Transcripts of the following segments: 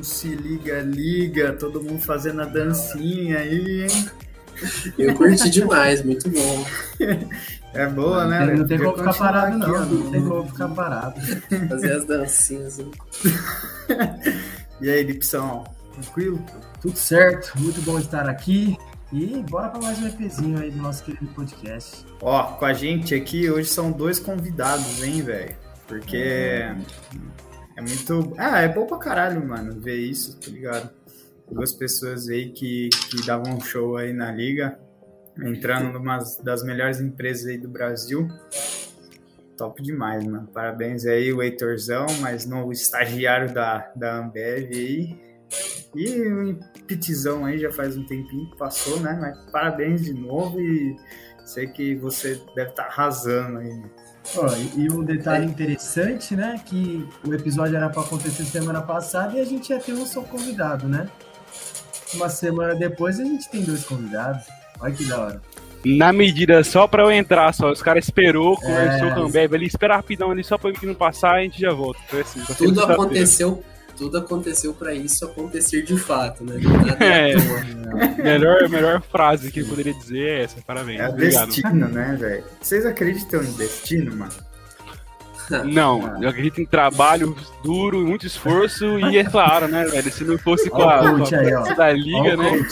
um Se Liga Liga, todo mundo fazendo a dancinha aí, hein? Eu curti demais, muito bom. É boa, né? Não tem como ficar parado, não. Não tem como ficar parado. Fazer as dancinhas. E aí, Lipsão, tranquilo? Tudo certo, muito bom estar aqui. E bora para mais um EPzinho aí do nosso querido podcast. Ó, com a gente aqui hoje são dois convidados, hein, velho? Porque é muito. Ah, é bom pra caralho, mano, ver isso, tá ligado? Duas pessoas aí que, que davam um show aí na liga entrando numa das melhores empresas aí do Brasil. Top demais, mano. Parabéns aí, o Heitorzão, mais novo estagiário da, da Ambev aí. E o Pitizão aí já faz um tempinho que passou, né? Mas parabéns de novo e sei que você deve estar tá arrasando aí. Oh, e, um detalhe interessante, né? Que o episódio era para acontecer semana passada e a gente ia ter um só convidado, né? Uma semana depois a gente tem dois convidados. Olha que da hora. Na medida só pra eu entrar, só. Os caras esperou, conversou é... com o Ambev ali, espera rapidão ali só pra eu não passar e a gente já volta. Foi assim, tudo aconteceu, tudo aconteceu pra isso acontecer de fato, né? É, melhor, melhor frase que eu poderia dizer é essa, parabéns. É obrigado. destino, né, velho? Vocês acreditam em destino, mano? Não, eu acredito em trabalho duro, muito esforço e é claro, né, velho? Se não fosse com a, com a aí, da liga, né?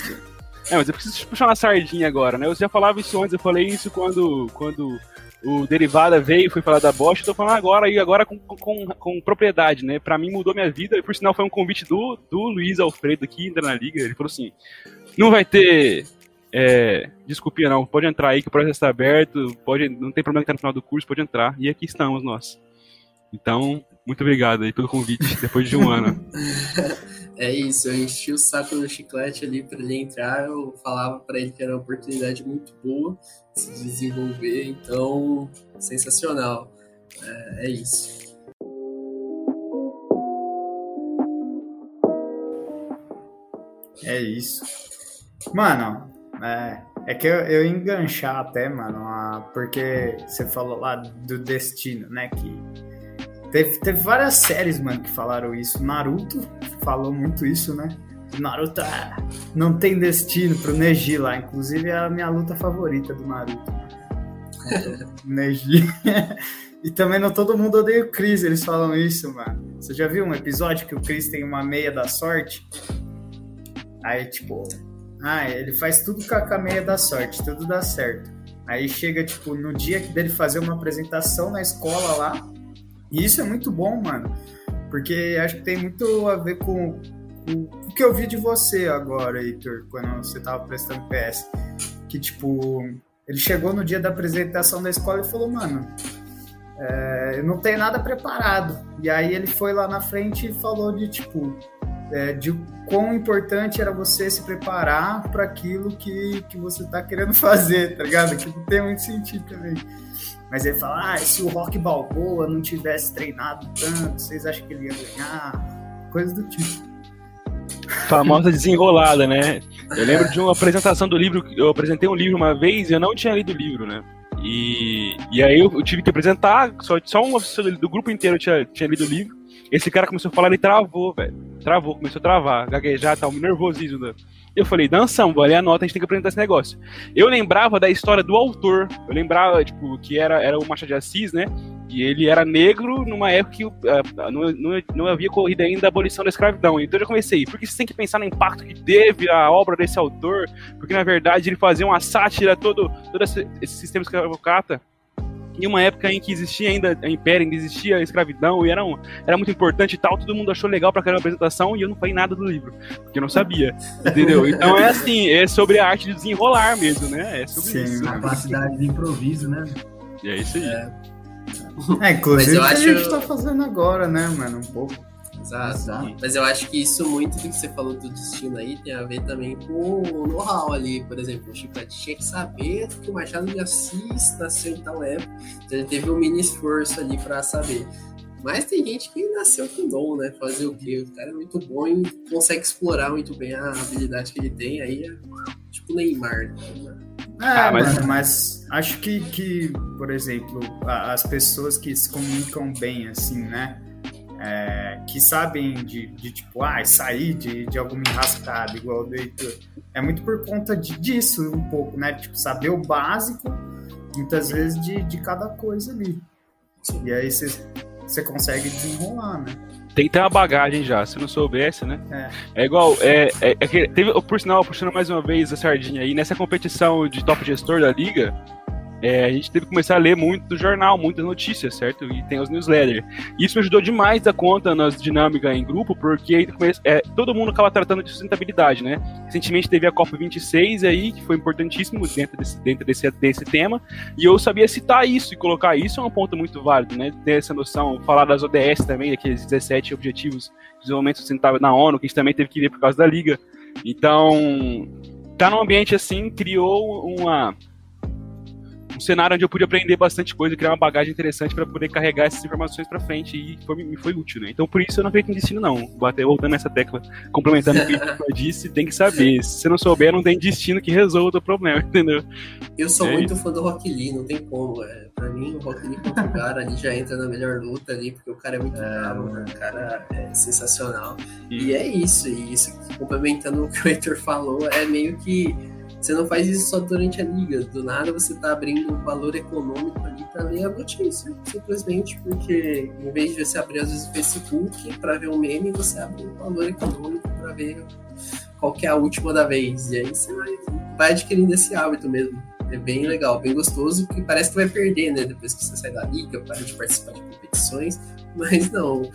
É, mas eu preciso puxar uma sardinha agora, né? Eu já falava isso antes, eu falei isso quando, quando o Derivada veio foi falar da Bosch, tô falando agora e agora com, com, com, propriedade, né? Pra mim mudou minha vida, e por sinal foi um convite do, do Luiz Alfredo aqui, entra na liga, ele falou assim, não vai ter é, não, pode entrar aí que o processo está aberto, pode, não tem problema que tá no final do curso, pode entrar, e aqui estamos nós. Então, muito obrigado aí pelo convite, depois de um ano. É isso, eu enchi o saco no chiclete ali para ele entrar, eu falava para ele que era uma oportunidade muito boa de se desenvolver, então, sensacional. É, é isso. É isso. Mano, é, é que eu, eu enganchar até, mano, a, porque você falou lá do destino, né? Que Teve, teve várias séries, mano, que falaram isso. Naruto falou muito isso, né? Naruto ah, não tem destino pro Neji lá. Inclusive é a minha luta favorita do Naruto. Neji. e também não todo mundo odeia o Chris, eles falam isso, mano. Você já viu um episódio que o Chris tem uma meia da sorte? Aí, tipo, ah, ele faz tudo com a meia da sorte, tudo dá certo. Aí chega, tipo, no dia dele fazer uma apresentação na escola lá, e isso é muito bom, mano, porque acho que tem muito a ver com, o que eu vi de você agora, Heitor, quando você tava prestando PS. Que, tipo, ele chegou no dia da apresentação da escola e falou, mano, é, eu não tenho nada preparado. E aí ele foi lá na frente e falou de, tipo, é, de quão importante era você se preparar para aquilo que, que você tá querendo fazer, tá ligado? Que não tem muito sentido também. Mas ele fala, ah, se o Rock Balboa não tivesse treinado tanto, vocês acham que ele ia ganhar? Coisas do tipo. Famosa desenrolada, né? Eu lembro de uma apresentação do livro, eu apresentei um livro uma vez e eu não tinha lido o livro, né? E, e aí eu, tive que apresentar, só, só uma pessoa do grupo inteiro tinha, tinha lido o livro. Esse cara começou a falar, ele travou, velho. Travou, começou a travar, gaguejar, tal, nervosismo. Né? Eu falei, dançamos, vou ler a nota, a gente tem que apresentar esse negócio. Eu lembrava da história do autor. Eu lembrava, tipo, que era, era o Machado de Assis, né? E ele era negro numa época que uh, não, não, não, havia corrido ainda a abolição da escravidão. Então eu já comecei, porque você tem que pensar no impacto que teve a obra desse autor, porque na verdade ele fazia uma sátira todo, todo esse, esse sistema escravocrata em uma época em que existia ainda a império, ainda existia a escravidão e era, um, era muito importante e tal, todo mundo achou legal pra aquela apresentação e eu não falei nada do livro, porque eu não sabia, entendeu? Então é assim, é sobre a arte de desenrolar mesmo, né? É sobre Sim, isso. A capacidade de improviso, né? E é isso aí. É, é inclusive o que acho... a gente tá fazendo agora, né, mano? Um pouco. Exato. Exato. Mas eu acho que isso, muito do que você falou do destino aí, tem a ver também com o know-how ali. Por exemplo, o Chiclete tinha que saber que o Machado de Assis nasceu em tal época. Então ele teve um mini esforço ali para saber. Mas tem gente que nasceu com dom, né? Fazer o quê? O cara é muito bom e consegue explorar muito bem a habilidade que ele tem. Aí é tipo Neymar. Né? É, ah, mas... mas acho que, que, por exemplo, as pessoas que se comunicam bem, assim, né? é, que sabem de, de tipo, ah, sair de, de alguma enrascada, igual o do Heitor. É muito por conta de, disso, um pouco, né? Tipo, saber o básico, muitas vezes, de, de cada coisa ali. E aí você consegue desenrolar, né? Tem que ter uma bagagem já, se não soubesse, né? É, é igual, é, é, é que teve, por sinal, puxando mais uma vez a sardinha aí, nessa competição de top gestor da liga, é, a gente teve que começar a ler muito jornal, muitas notícias, certo? E tem os newsletters. Isso me ajudou demais a conta nas dinâmicas em grupo, porque é, todo mundo acaba tratando de sustentabilidade, né? Recentemente teve a COP26 aí, que foi importantíssimo dentro desse, dentro desse, desse tema, e eu sabia citar isso e colocar isso é um ponto muito válido, né? Ter essa noção, falar das ODS também, aqueles 17 Objetivos de Desenvolvimento Sustentável na ONU, que a gente também teve que ver por causa da Liga. Então, tá num ambiente assim, criou uma um cenário onde eu pude aprender bastante coisa, criar uma bagagem interessante para poder carregar essas informações para frente e foi, me foi útil, né? Então por isso eu não acredito em destino, não. Bater, voltando nessa tecla, complementando o que eu disse, tem que saber. Se você não souber, não tem destino que resolva o problema, entendeu? Eu sou é muito isso. fã do Rock Lee, não tem como. É. Pra mim, o Rock Lee contra o cara ali já entra na melhor luta ali, porque o cara é muito é, bravo, né? o cara é sensacional. E... e é isso, e isso complementando o que o Heitor falou, é meio que você não faz isso só durante a liga. Do nada você tá abrindo um valor econômico ali para ler a notícia. Simplesmente porque, em vez de você abrir às vezes o Facebook para ver um meme, você abre um valor econômico para ver qual é a última da vez. E aí você vai, vai adquirindo esse hábito mesmo. É bem legal, bem gostoso, que parece que vai perder, né? Depois que você sai da liga, para de participar de competições. Mas não.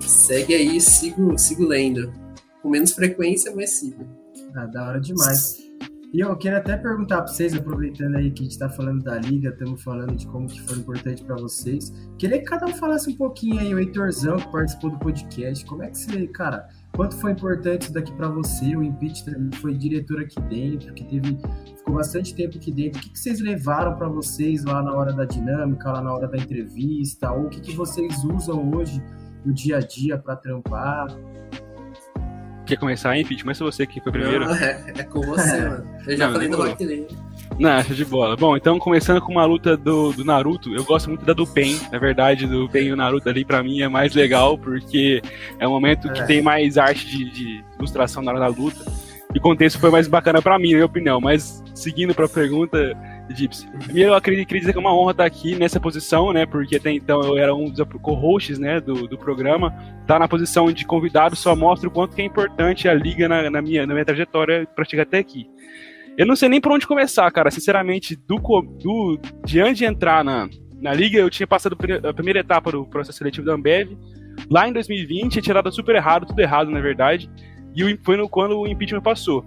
Segue aí, sigo, sigo lendo. Com menos frequência, mas sigo. Ah, da hora demais. E eu queria até perguntar para vocês, aproveitando aí que a gente está falando da liga, estamos falando de como que foi importante para vocês. Queria que cada um falasse um pouquinho aí, o Heitorzão que participou do podcast. Como é que você, cara, quanto foi importante isso daqui para você? O também foi diretor aqui dentro, que teve ficou bastante tempo aqui dentro. O que, que vocês levaram para vocês lá na hora da dinâmica, lá na hora da entrevista? Ou o que, que vocês usam hoje no dia a dia para trampar? Quer começar, hein, Pete? Começa você que foi primeiro. Não, é, é, com você, mano. Eu já não, falei do Rock Lee. Não, acho de bola. Bom, então começando com uma luta do, do Naruto, eu gosto muito da do Pen. Na verdade, do Pen e o Naruto ali pra mim é mais legal, porque é um momento que é. tem mais arte de, de, ilustração na hora da luta. E o contexto foi mais bacana pra mim, na minha opinião. Mas seguindo pra pergunta, Gypsy. Primeiro, eu queria, queria dizer que é uma honra estar aqui nessa posição, né? Porque até então eu era um dos co-hosts né, do, do programa. Estar tá na posição de convidado só mostra o quanto que é importante a liga na, na minha, na minha trajetória para chegar até aqui. Eu não sei nem por onde começar, cara. Sinceramente, do, do, de antes de entrar na, na liga, eu tinha passado a primeira etapa do processo seletivo da Ambev. Lá em 2020, tinha tirado super errado, tudo errado, na verdade. E foi no, quando o impeachment passou.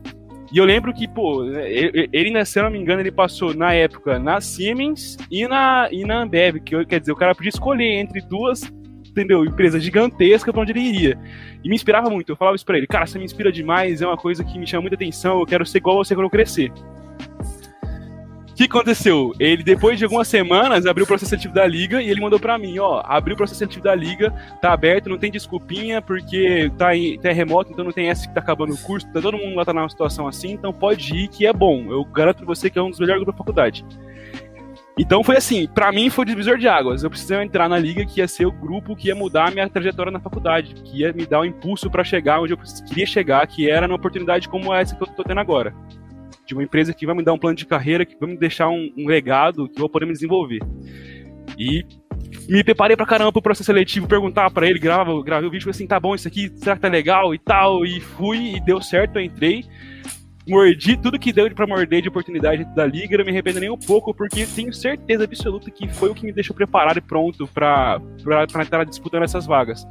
E eu lembro que, pô, ele, né, se eu não me engano, ele passou na época na Siemens e na, e na Ambev, que quer dizer, o cara podia escolher entre duas, entendeu, empresas gigantescas pra onde ele iria. E me inspirava muito. Eu falava isso pra ele, cara, você me inspira demais, é uma coisa que me chama muita atenção, eu quero ser igual você quando eu crescer. O que aconteceu? Ele, depois de algumas semanas, abriu o processo seletivo da liga e ele mandou para mim, ó, abriu o processo seletivo da liga, tá aberto, não tem desculpinha, porque tá, em, tá remoto, então não tem essa que tá acabando o curso, tá todo mundo lá tá numa situação assim, então pode ir que é bom. Eu garanto pra você que é um dos melhores grupos da faculdade. Então foi assim, para mim foi divisor de águas. Eu precisava entrar na liga que ia ser o grupo que ia mudar a minha trajetória na faculdade, que ia me dar o um impulso para chegar onde eu queria chegar, que era numa oportunidade como essa que eu tô tendo agora de uma empresa que vai me dar um plano de carreira, que vai me deixar um, um legado que eu vou poder me desenvolver. E me preparei pra caramba pro processo seletivo, perguntar para ele, grava, gravei o vídeo, assim, tá bom, isso aqui, será que tá legal e tal, e fui, e deu certo, eu entrei, mordi tudo que deu para morder de oportunidade da liga, não me arrependo nem um pouco, porque tenho certeza absoluta que foi o que me deixou preparado e pronto para estar disputando essas vagas.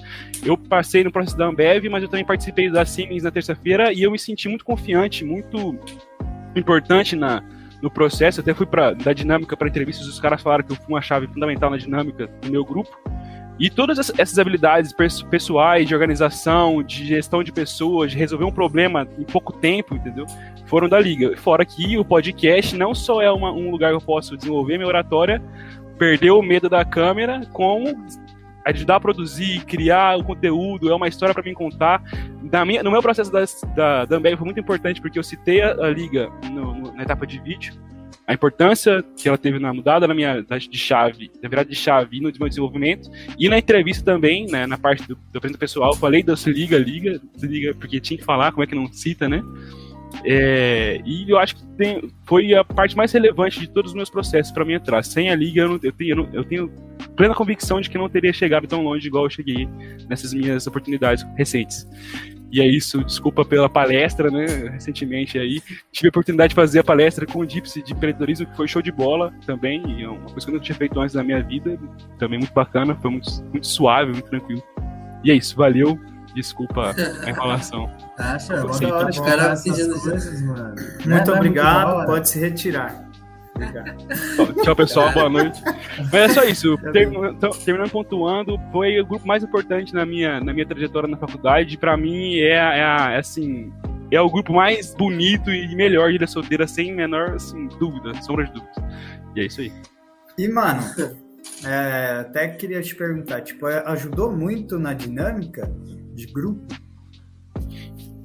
Eu passei no processo da Ambev, mas eu também participei da Siemens na terça-feira e eu me senti muito confiante, muito importante na, no processo. Até fui para da dinâmica para entrevistas, os caras falaram que eu fui uma chave fundamental na dinâmica do meu grupo. E todas essas habilidades pessoais, de organização, de gestão de pessoas, de resolver um problema em pouco tempo, entendeu? Foram da liga. Fora que o podcast não só é uma, um lugar que eu posso desenvolver minha oratória, perder o medo da câmera, como ajudar a produzir, criar o conteúdo, é uma história para mim contar. Na minha, no meu processo da, da, da Ambev foi muito importante porque eu citei a, a liga no, no, na etapa de vídeo, a importância que ela teve na mudada na minha de chave, na virada de chave e no meu desenvolvimento. E na entrevista também, né, na parte do, do apresento pessoal, eu falei da Se Liga, Liga, Se Liga, porque tinha que falar, como é que não cita, né? É, e eu acho que tem, foi a parte mais relevante de todos os meus processos para mim entrar. Sem a liga, eu, não, eu, tenho, eu, tenho, plena convicção de que não teria chegado tão longe igual eu cheguei nessas minhas oportunidades recentes. E é isso, desculpa pela palestra, né? Recentemente aí. Tive a oportunidade de fazer a palestra com o Gypsy de empreendedorismo, que foi show de bola também. E é uma coisa que eu não tinha feito antes na minha vida. Também muito bacana, foi muito, muito suave, muito tranquilo. E é isso, valeu. Desculpa a enrolação. Acha, hora tá de bom. cara Cara, pedindo- coisas, mano. Muito Não é- não é obrigado, hora? pode se retirar. Obrigado. Tchau, pessoal, boa noite. Mas é só isso. Terminando, então, terminando pontuando, foi o grupo mais importante na minha, na minha trajetória na faculdade. Pra mim, é, a- é, é assim. É o grupo mais bonito e melhor de Ilha Solteira, sem menor assim, dúvida, sombra de dúvidas. E é isso aí. E, mano, é, até queria te perguntar, tipo, ajudou muito na dinâmica de grupo?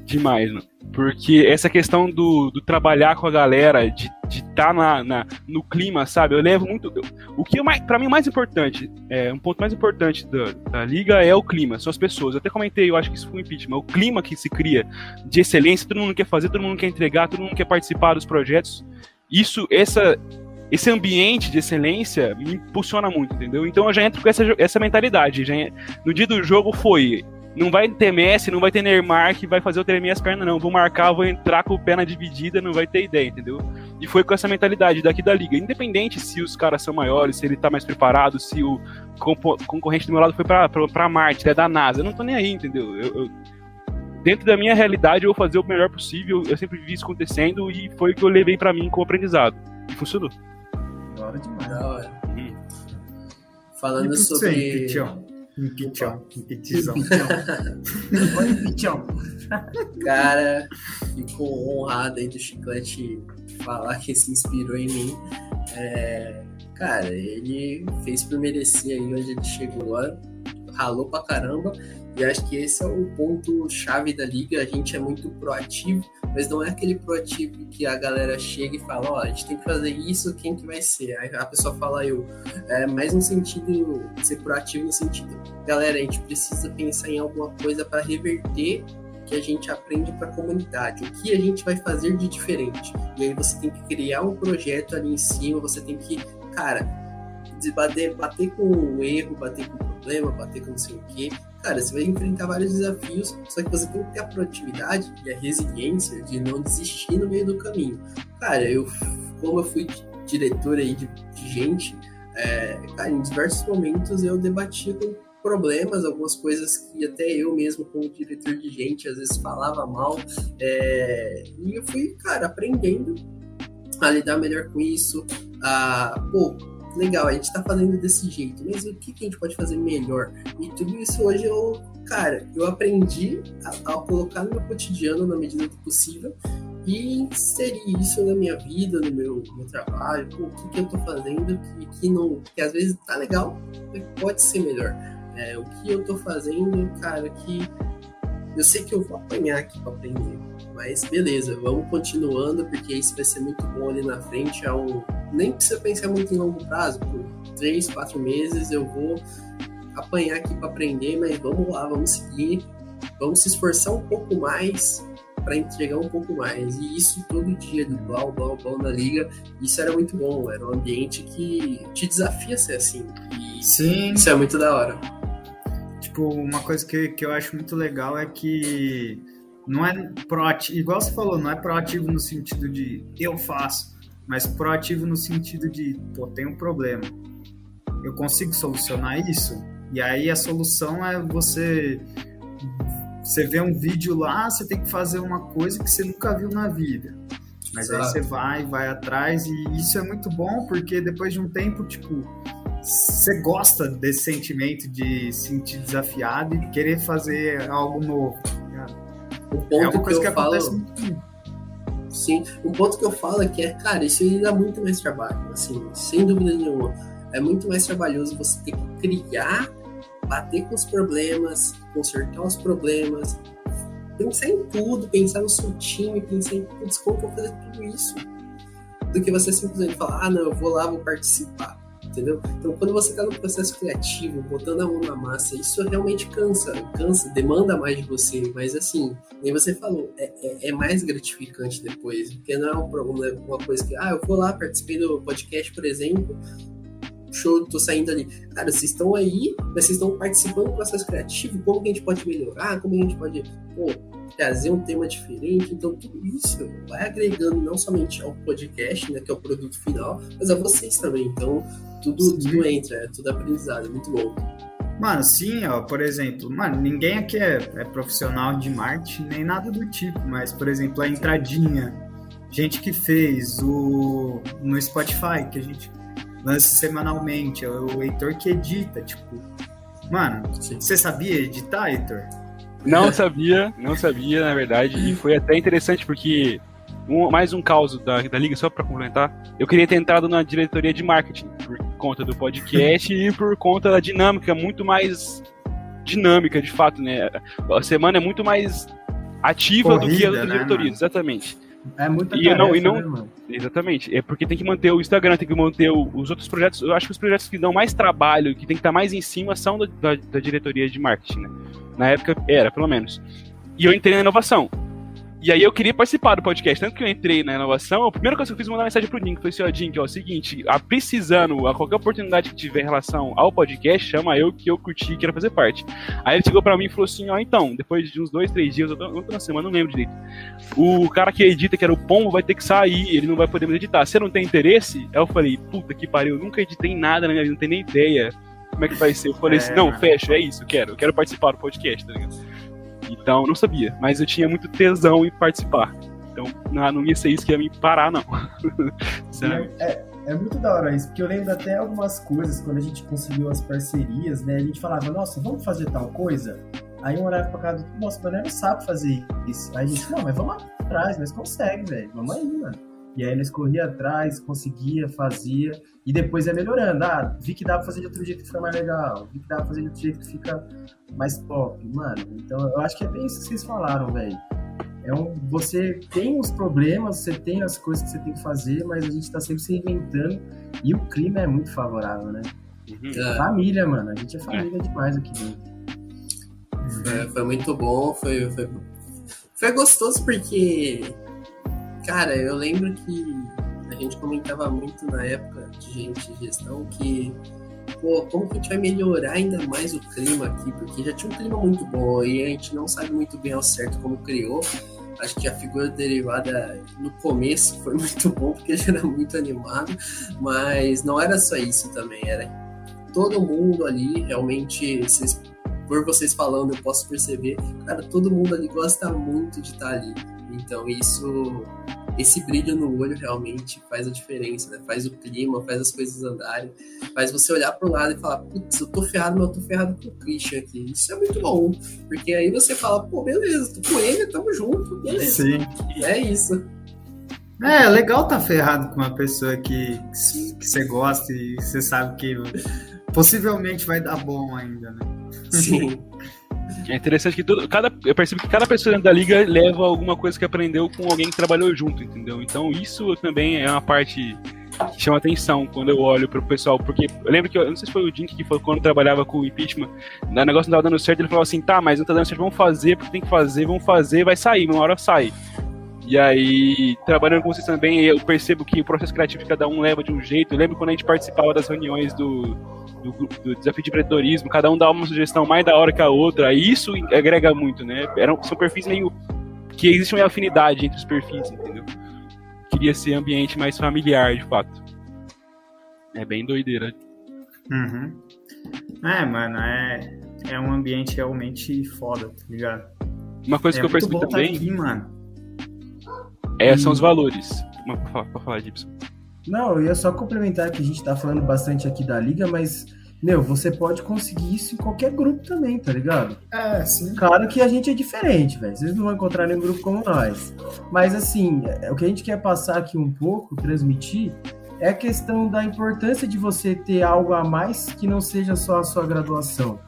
Demais, mano. Porque essa questão do, do trabalhar com a galera, de estar na, na- no clima, sabe? Eu levo muito. eu- o que mais, mim mais importante, é, um ponto mais importante da, da liga é o clima, são as pessoas. Eu até comentei, eu acho que isso foi um impeachment. O clima que se cria de excelência, todo mundo quer fazer, todo mundo quer entregar, todo mundo quer participar dos projetos. Isso, essa. Esse ambiente de excelência me impulsiona muito, entendeu? Então eu já entro com essa, essa mentalidade. Já, no dia do jogo foi não vai ter Messi, não vai ter Neymar que vai fazer eu tremer as pernas, não. Vou marcar, vou entrar com o pé na dividida, não vai ter ideia, entendeu? E foi com essa mentalidade daqui da liga. Independente se os caras são maiores, se ele tá mais preparado, se o concorrente do meu lado foi pra, pra, pra Marte, é da NASA. Eu não tô nem aí, entendeu? Eu, eu- dentro da minha realidade, eu vou fazer o melhor possível. Eu sempre vi isso acontecendo e foi o que eu levei pra mim como aprendizado. E funcionou. Da hora demais. Da hora. Uhum. E Falando sobre. Impeachão? Oi, Pichão. Cara, fico honrado aí do Chiclete falar que se inspirou em mim. É, cara, ele fez por merecer aí onde ele chegou agora, ralou pra caramba, e acho que esse é o ponto chave da liga. A gente é muito proativo, mas não é aquele proativo que a galera chega e fala: Ó, a gente tem que fazer isso, quem que vai ser? Aí a pessoa fala eu. É mais no sentido ser proativo, no sentido, galera, a gente precisa pensar em alguma coisa para reverter que a gente aprende para a comunidade, o que a gente vai fazer de diferente. E aí você tem que criar um projeto ali em cima, você tem que, cara, bater, bater com o erro, bater com o problema, bater com não sei o quê. Cara, você vai enfrentar vários desafios, só que você tem que ter a proatividade e a resiliência de não desistir no meio do caminho. Cara, eu, como eu fui diretor aí de, de gente, é, cara, em diversos momentos eu debatia com problemas, algumas coisas que até eu mesmo, como diretor de gente, às vezes falava mal. é, e eu fui, cara, aprendendo a lidar melhor com isso. A, pô, legal, a gente tá fazendo desse jeito, mas o que, que a gente pode fazer melhor? E tudo isso hoje eu, cara, eu aprendi a, a colocar no meu cotidiano na medida do possível e inserir isso na minha vida, no meu, no meu trabalho, o que, que eu tô fazendo que, que não, que às vezes tá legal, mas pode ser melhor. É, o que eu tô fazendo, cara, que eu sei que eu vou apanhar aqui pra aprender. Mas beleza, vamos continuando, porque isso vai ser muito bom ali na frente. É um... Nem precisa pensar muito em longo prazo, por três, quatro meses eu vou apanhar aqui para aprender, mas vamos lá, vamos seguir, vamos se esforçar um pouco mais para entregar um pouco mais. E isso todo dia, de blá, blá, blá na liga, isso era muito bom. Era um ambiente que te desafia a ser assim. E Sim, isso é muito da hora. tipo, uma coisa que, que eu acho muito legal é que não é proativo, igual você falou, não é proativo no sentido de eu faço, mas proativo no sentido de, pô, tem um problema. Eu consigo solucionar isso? E aí a solução é você você vê um vídeo lá, você tem que fazer uma coisa que você nunca viu na vida. Mas aí Exato. você vai, vai atrás e isso é muito bom porque depois de um tempo, tipo, você gosta desse sentimento de se sentir desafiado e querer fazer algo novo. tá ligado? O ponto É uma coisa que que, eu falo, acontece muito. Sim, o ponto que eu falo é que é, cara, isso aí dá muito mais trabalho, assim, sem dúvida nenhuma. É muito mais trabalhoso você ter que criar, bater com os problemas, consertar os problemas, pensar em tudo, pensar no seu time, pensar em putz, como eu vou fazer tudo isso. do que você simplesmente falar, ah, não, eu vou lá, vou participar entendeu? Então, quando você está no processo criativo, botando a mão na massa, isso realmente cansa, cansa, demanda mais de você, mas assim, nem você falou, é, é, é, mais gratificante depois, porque não é um problema, uma coisa que, ah, eu vou lá, participei do podcast, por exemplo, show, tô saindo ali. Cara, vocês estão aí, mas vocês estão participando do processo criativo, como que a gente pode melhorar, como a gente pode, pô, trazer um tema diferente. Então, tudo isso vai agregando não somente ao podcast, né, que é o produto final, mas a vocês também. Então, tudo, tudo entra, é tudo aprendizado, é muito bom. Mano, sim, ó, por exemplo, mano, ninguém aqui é, é profissional de marketing nem nada do tipo, mas, por exemplo, a entradinha, gente que fez o no Spotify, que a gente lança semanalmente, é o Heitor que edita, tipo, mano, você sabia editar, Heitor? Não sabia, não sabia, na verdade, e foi até interessante porque um, mais um caos da, da liga, só para complementar. Eu queria ter entrado na diretoria de marketing por conta do podcast e por conta da dinâmica muito mais dinâmica, de fato, né? A semana é muito mais ativa Corrida, do que a outra né, diretoria, exatamente. É muito e tarefa, não, e não, né, Exatamente. É porque tem que manter o Instagram, tem que manter o, os outros projetos. Eu acho que os projetos que dão mais trabalho, que tem que estar mais em cima, são da, da, da diretoria de marketing, né? Na época era, pelo menos. E eu entrei na inovação. E aí eu queria participar do podcast, tanto que eu entrei na inovação, a primeira coisa que eu fiz foi mandar mensagem pro Dink, falei assim, ó, Dink, ó, é seguinte, a precisando, a qualquer oportunidade que tiver em relação ao podcast, chama eu que eu curti e quero fazer parte. Aí ele chegou pra mim e falou assim, ó, então, depois de uns dois, três dias, na semana, não lembro direito, o cara que edita, que era o Pombo, vai ter que sair, ele não vai poder mais editar. Você não tem interesse? Aí eu falei, puta que pariu, eu nunca editei nada na minha vida, não tenho nem ideia como é que vai ser. Eu falei assim, é, assim, não, fecha, é isso, quero, quero participar do podcast, tá ligado? Então, não sabia, mas eu tinha muito tesão em participar. Então, não, ia ser isso que ia me parar, não. é, é, é, muito da hora isso, porque eu lembro até algumas coisas, quando a gente conseguiu as parcerias, né? A gente falava, nossa, vamos fazer tal coisa? Aí um olhava pra casa do nossa, mas não sabe fazer isso. Aí a gente, não, mas vamos atrás, nós consegue, velho. Vamos aí, mano. E aí eles corria atrás, conseguia, fazia, e depois ia melhorando. Ah, vi que dá pra fazer de outro jeito que fica mais legal, vi que dá pra fazer de outro jeito que fica mais top, mano. Então eu acho que é bem isso que vocês falaram, velho. É um, você tem os problemas, você tem as coisas que você tem que fazer, mas a gente tá sempre se reinventando e o clima é muito favorável, né? Uhum. É. Família, mano. A gente é família é. demais aqui dentro. Foi, foi muito bom, foi, foi, foi gostoso porque Cara, eu lembro que a gente comentava muito na época de gente de gestão que, pô, como que a gente vai melhorar ainda mais o clima aqui? Porque já tinha um clima muito bom e a gente não sabe muito bem ao certo como criou. Acho que a figura derivada no começo foi muito bom, porque já era muito animado, mas não era só isso também, era todo mundo ali realmente. Vocês, por vocês falando, eu posso perceber, cara, todo mundo ali gosta muito de estar ali. Então isso esse brilho no olho realmente faz a diferença, né? Faz o clima, faz as coisas andarem, faz você olhar pro lado e falar, putz, eu tô ferrado, mas eu tô ferrado com o Christian aqui. Isso é muito bom, porque aí você fala, pô, beleza, tô com ele, tamo junto, beleza. Sim. É isso. É, é legal tá ferrado com uma pessoa que, que você gosta e você sabe que possivelmente vai dar bom ainda, né? Sim. É interessante que todo, cada, eu percebo que cada pessoa dentro da liga leva alguma coisa que aprendeu com alguém que trabalhou junto, entendeu? Então isso também é uma parte que chama atenção quando eu olho pro pessoal, porque eu lembro que, eu não sei se foi o Dink que falou quando trabalhava com o impeachment, o negócio não tava dando certo, ele falou assim, tá, mas não tá dando certo, vamos fazer, porque tem que fazer, vamos fazer, vai sair, uma hora sai. E aí, trabalhando com vocês também, eu percebo que o processo criativo de cada um leva de um jeito. Eu lembro quando a gente participava das reuniões do, do, do, desafio de empreendedorismo, cada um dá uma sugestão mais da hora que a outra, e isso agrega muito, né? Eram, são perfis meio. que existe uma afinidade entre os perfis, entendeu? Queria ser ambiente mais familiar, de fato. É bem doideira. Uhum. É, mano, é, é um ambiente realmente foda, tá ligado? Uma coisa é que eu percebi tá também. Aqui, mano. É, são os valores. Pra falar, Gibson. Não, eu ia só complementar que a gente tá falando bastante aqui da liga, mas, meu, você pode conseguir isso em qualquer grupo também, tá ligado? É, sim. Claro que a gente é diferente, velho. Vocês não vão encontrar nenhum grupo como nós. Mas, assim, é, o que a gente quer passar aqui um pouco, transmitir, é a questão da importância de você ter algo a mais que não seja só a sua graduação.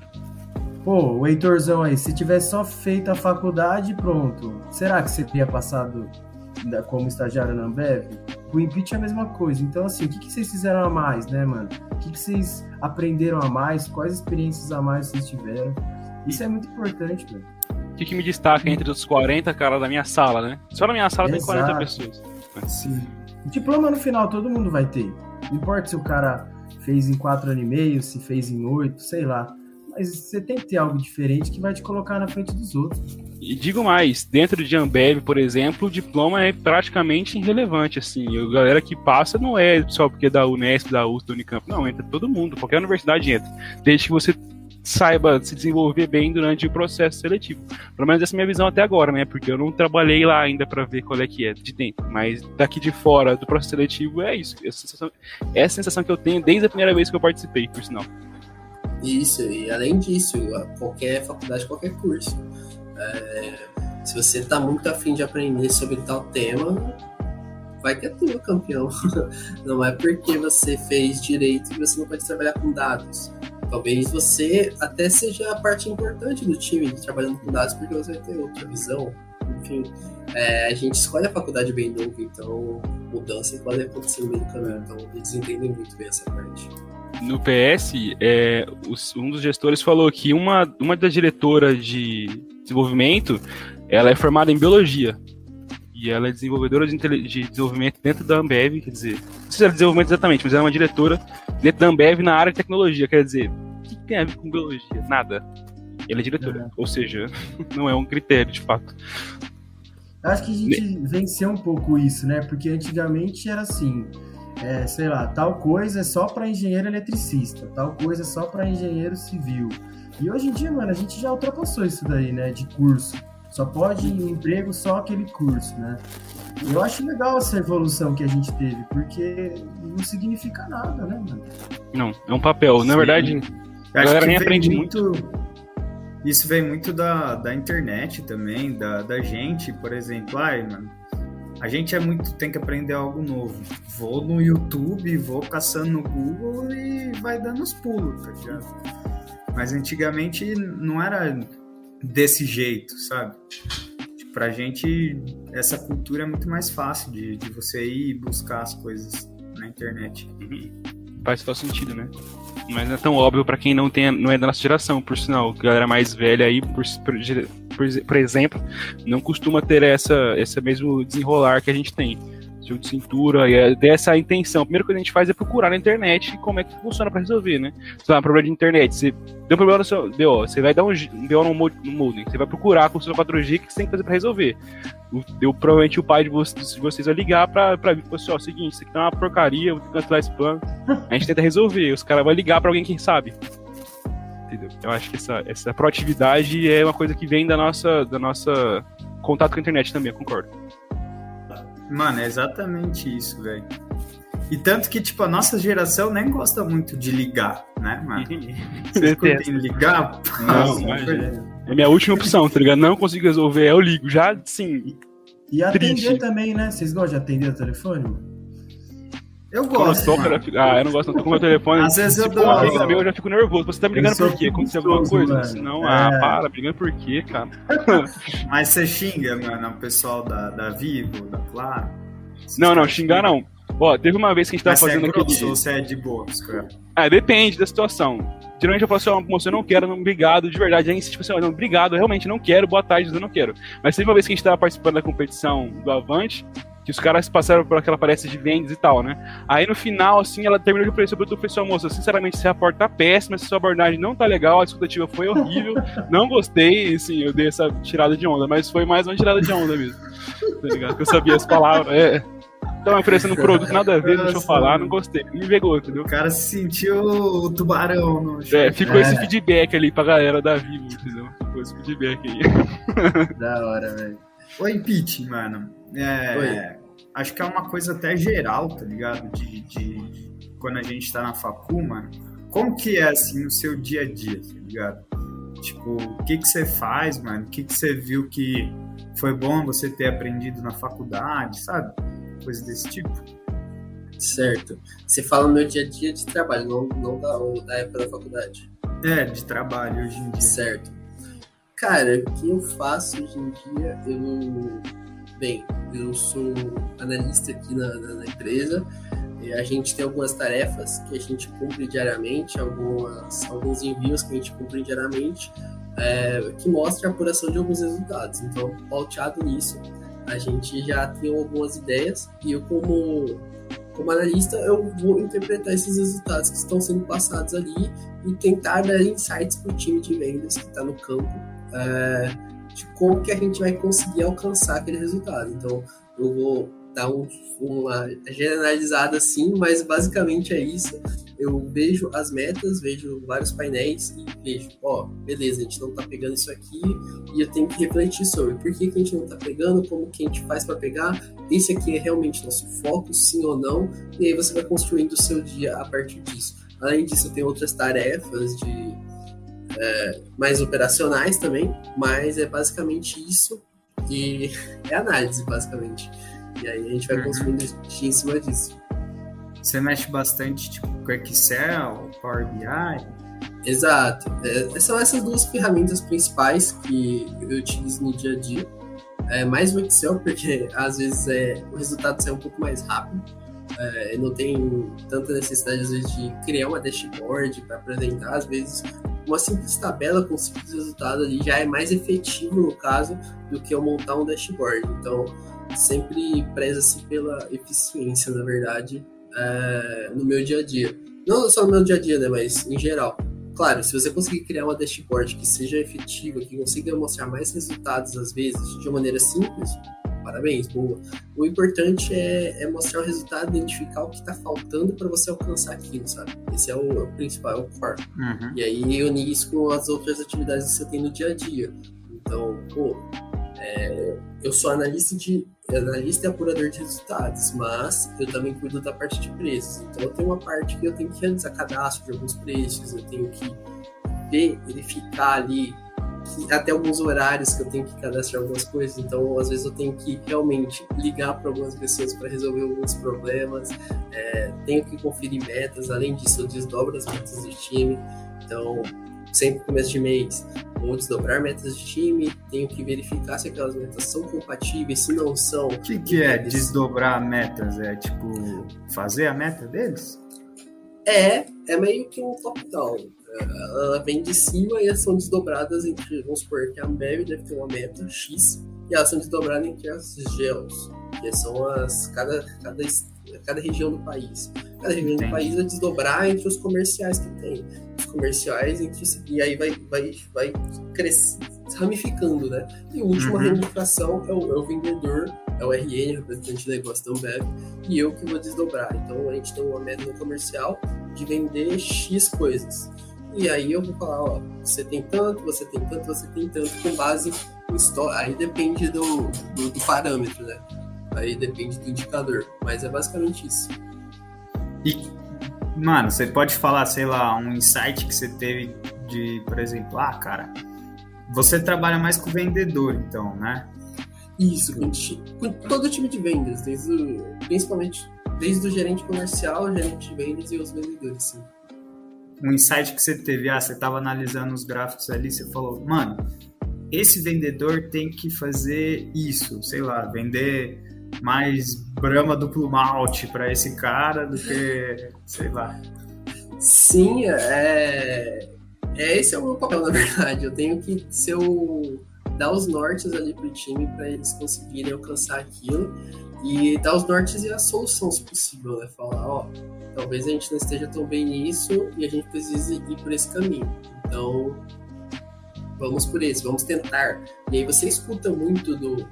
Pô, o Heitorzão aí, se tivesse só feito a faculdade, pronto. Será que você teria passado como estagiário na Ambev, o Impit é a mesma coisa. Então, assim, o que, que vocês fizeram a mais, né, mano? O que, que vocês aprenderam a mais? Quais experiências a mais vocês tiveram? Isso é muito importante, velho. O que, que me destaca entre os 40 caras da minha sala, né? Só na minha sala Exato. tem 40 pessoas. Sim. O diploma no final todo mundo vai ter. Não importa se o cara fez em 4 anos e meio, se fez em 8, sei lá. Mas você tem que ter algo diferente que vai te colocar na frente dos outros. E digo mais, dentro de Ambev, por exemplo, o diploma é praticamente irrelevante, assim. A galera que passa não é só porque é da Unesp, da USP, da Unicamp. Não, entra todo mundo, qualquer universidade entra. Desde que você saiba se desenvolver bem durante o processo seletivo. Pelo menos essa é a minha visão até agora, né? Porque eu não trabalhei lá ainda para ver qual é que é de dentro. Mas daqui de fora do processo seletivo é isso. Essa sensação, é a sensação que eu tenho desde a primeira vez que eu participei, por sinal. Isso, e além disso, qualquer faculdade, qualquer curso. É, se você está muito afim de aprender sobre tal tema, vai que é tua, campeão. Não é porque você fez direito que você não pode trabalhar com dados. Talvez você até seja a parte importante do time trabalhando com dados, porque você vai ter outra visão. Enfim, é, a gente escolhe a faculdade bem novo, então mudanças podem acontecer no meio do caminho. Então eles entendem muito bem essa parte. No PS, é, os, um dos gestores falou que uma, uma das diretoras de desenvolvimento ela é formada em biologia. E ela é desenvolvedora de, de, desenvolvimento dentro da Ambev, quer dizer, não sei se era desenvolvimento exatamente, mas ela é uma diretora dentro da Ambev na área de tecnologia, quer dizer, o que tem a ver com biologia? Nada. Ela é diretora, é. ou seja, não é um critério de fato. Acho que a gente venceu um pouco isso, né? Porque antigamente era assim, é, sei lá, tal coisa é só para engenheiro eletricista, tal coisa é só para engenheiro civil. E hoje em dia, mano, a gente já ultrapassou isso daí, né? De curso. Só pode emprego só aquele curso, né? Eu acho legal essa evolução que a gente teve, porque não significa nada, né, mano? Não, é um papel. Na verdade, a galera nem aprende muito, muito. Isso vem muito da, da internet também, da, da gente, por exemplo. Ai, mano, a gente é muito. tem que aprender algo novo. Vou no YouTube, vou caçando no Google e vai dando os pulos, tá ligado? Mas antigamente não era desse jeito, sabe? Pra gente, essa cultura é muito mais fácil de, de você ir buscar as coisas na internet. Faz todo sentido, né? Mas não é tão óbvio para quem não, tem, não é da nossa geração, por sinal. Galera mais velha aí, por, por, por exemplo, não costuma ter essa, essa mesmo desenrolar que a gente tem jogo de cintura, e é dessa intenção. A primeira coisa que a gente faz é procurar na internet como é que funciona para resolver, né? Se um problema de internet, você deu um problema no seu BO, você vai dar um BO no modem, você vai procurar com o seu 4G o que você tem que fazer para resolver. Eu, provavelmente o pai de vocês, de vocês vai ligar pra, pra vir e falar assim, ó, seguinte, isso aqui tá uma porcaria, vou cancelar esse plano. A gente tenta resolver, os caras vão ligar pra alguém que sabe. Entendeu? Eu acho que essa, essa proatividade é uma coisa que vem da nossa, da nossa contato com a internet também, eu concordo. Mano, é exatamente isso, velho. E tanto que, tipo, a nossa geração nem gosta muito de ligar, né, mano? Vocês curtem ligar? Não, mas é, é minha última opção, tá ligado? Não consigo resolver, eu ligo. Já, sim. E atender triste. também, né? Vocês gostam de atender o telefone, Eu gosto. Toca, ah, eu não gosto tanto com o meu telefone. Às vezes eu dou. Meu, eu já fico nervoso. Você tá brigando por quê? Aconteceu alguma coisa? Mano. Não, é... ah, para, brigando por quê, cara? Mas você xinga, mano, o pessoal da, da Vivo, da Claro? Não, não, xingar não. Ó, teve uma vez que a gente tava Mas fazendo é grosso, aquele. Ou você é de boa, cara? Ah, depende da situação. Geralmente eu falo assim, ó, moço, eu não quero, não, obrigado, de verdade. Aí insiste, tipo assim, não, obrigado, eu realmente não quero, boa tarde, eu não quero. Mas teve uma vez que a gente tava participando da competição do Avante, que os caras passaram por aquela palestra de vendas e tal, né? Aí no final, assim, ela terminou de oferecer o professor, moça, sinceramente, se a porta tá péssima, se sua abordagem não tá legal, a escutativa foi horrível, não gostei, assim, eu dei essa tirada de onda, mas foi mais uma tirada de onda mesmo, tá ligado? Porque eu sabia as palavras, é... Estão oferecendo um produto nada a ver, deixa eu falar, não gostei. Me pegou, entendeu? O cara se sentiu o tubarão no chão. É, ficou é. esse feedback ali pra galera da Vivo, entendeu? Ficou esse feedback aí. Da hora, velho. Oi, Pete, mano. É, acho que é uma coisa até geral, tá ligado? De, de, de, quando a gente tá na facu, mano. Como que é, assim, o seu dia a dia, tá ligado? Tipo, o que que você faz, mano? O que que você viu que foi bom você ter aprendido na faculdade, sabe? Coisa desse tipo. Certo. Você fala no meu dia a dia de trabalho, não, não da, da época da faculdade. É, de trabalho hoje em dia. Certo. Cara, o que eu faço hoje em dia, eu bem, eu sou analista aqui na, na, na empresa. a gente tem algumas tarefas que a gente cumpre diariamente, algumas, alguns envios que a gente cumpre diariamente, é, que mostra a apuração de alguns resultados. Então, pauteado nisso, a gente já tem algumas ideias e eu, como, como analista, eu vou interpretar esses resultados que estão sendo passados ali e tentar dar insights para o time de vendas que está no campo. É, de como que a gente vai conseguir alcançar aquele resultado. Então, eu vou dar um, uma generalizada assim, mas basicamente é isso. Eu vejo as metas, vejo vários painéis e vejo, ó, beleza, a gente não tá pegando isso aqui e eu tenho que refletir sobre por que, que a gente não tá pegando, como que a gente faz para pegar, esse aqui é realmente nosso foco, sim ou não, e aí você vai construindo o seu dia a partir disso. Além disso, tem outras tarefas de é, mais operacionais também, mas é basicamente isso e é análise, basicamente. E aí a gente vai uhum. construindo em cima disso. Você mexe bastante tipo, com Excel, Power BI? Exato. É, são essas duas ferramentas principais que eu utilizo no dia a dia. É, mais o Excel, porque às vezes é, o resultado sai um pouco mais rápido. É, não tem tanta necessidade, às vezes, de criar uma dashboard para apresentar. Às vezes, uma simples tabela com simples resultado ali já é mais efetivo, no caso, do que eu montar um dashboard. Então, sempre preza-se pela eficiência, na verdade, é, no meu dia a dia. Não só no meu dia a dia, né, mas em geral. Claro, se você conseguir criar uma dashboard que seja efetiva, que consiga mostrar mais resultados às vezes de uma maneira simples, parabéns, boa. O importante é, é mostrar o resultado, identificar o que está faltando para você alcançar aquilo, sabe? Esse é o, é o principal, é o core. Uhum. E aí unir isso com as outras atividades que você tem no dia a dia. Então, pô, é, eu sou analista de analista e apurador de resultados, mas eu também cuido da parte de preços. Então eu tenho uma parte que eu tenho que realizar cadastro de alguns preços, eu tenho que ver, verificar ali que até alguns horários que eu tenho que cadastrar algumas coisas, então às vezes eu tenho que realmente ligar para algumas pessoas para resolver alguns problemas, é, tenho que conferir metas, além disso eu desdobro as metas do time, então sempre começo de mês vou desdobrar metas de time, tenho que verificar se aquelas metas são compatíveis, se não são. O que, que é desdobrar metas? É tipo fazer a meta deles? É, é meio que um top-down ela vem de cima e elas são desdobradas entre, vamos supor que a Ambev deve ter uma meta X, e elas são desdobradas entre as GEOs, que são as, cada, cada, cada região do país. Cada região Entendi. do país é desdobrar entre os comerciais que tem. Os comerciais entre e aí vai, vai, vai crescendo, ramificando, né? E a última uhum. ramificação é o, é o vendedor, é o RN, representante de negócio da Ambev, e eu que vou desdobrar. Então a gente tem uma meta no comercial de vender X coisas. E aí eu vou falar, ó, você tem tanto, você tem tanto, você tem tanto, com base em história. Aí depende do, do, do, parâmetro, né? Aí depende do indicador. Mas é basicamente isso. E, mano, você pode falar, sei lá, um insight que você teve de, por exemplo, ah, cara, você trabalha mais com vendedor, então, né? Isso, com, com todo time de vendas, desde principalmente desde o gerente comercial, o gerente de vendas e os vendedores, sim um insight que você teve, ah, você estava analisando os gráficos ali, você falou, mano, esse vendedor tem que fazer isso, sei lá, vender mais Brahma duplo malte para esse cara do que, sei lá. Sim, é, é esse é o meu papel, na verdade. Eu tenho que ser o dar os nortes ali pro time para eles conseguirem alcançar aquilo e dar os nortes e a solução, se possível, né? Falar, ó, talvez a gente não esteja tão bem nisso e a gente precise ir por esse caminho. Então, vamos por esse, vamos tentar. E aí você escuta muito do.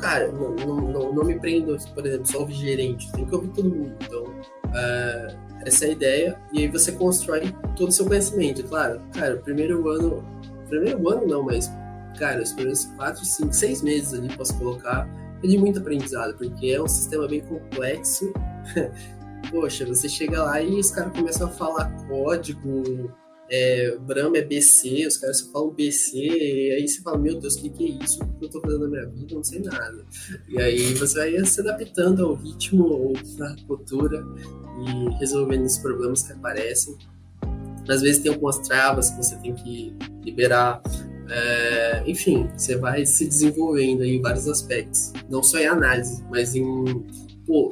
Cara, não, não, não, não me prendo, por exemplo, só ouvir gerente, tem que ouvir todo mundo. Então, uh, essa é a ideia. E aí você constrói todo o seu conhecimento. Claro, cara, primeiro ano. Primeiro ano não, mas, cara, os primeiros 4, 5, 6 meses ali posso colocar é de muito aprendizado, porque é um sistema bem complexo poxa, você chega lá e os caras começam a falar código, é, Brahma é BC, os caras só falam BC, e aí você fala, meu Deus, o que, que é isso? O que eu tô fazendo na minha vida? Não sei nada. E aí você vai se adaptando ao ritmo, ou à cultura, e resolvendo os problemas que aparecem. Às vezes tem algumas travas que você tem que liberar, É, enfim, você vai se desenvolvendo em vários aspectos. Não só em análise, mas em, pô,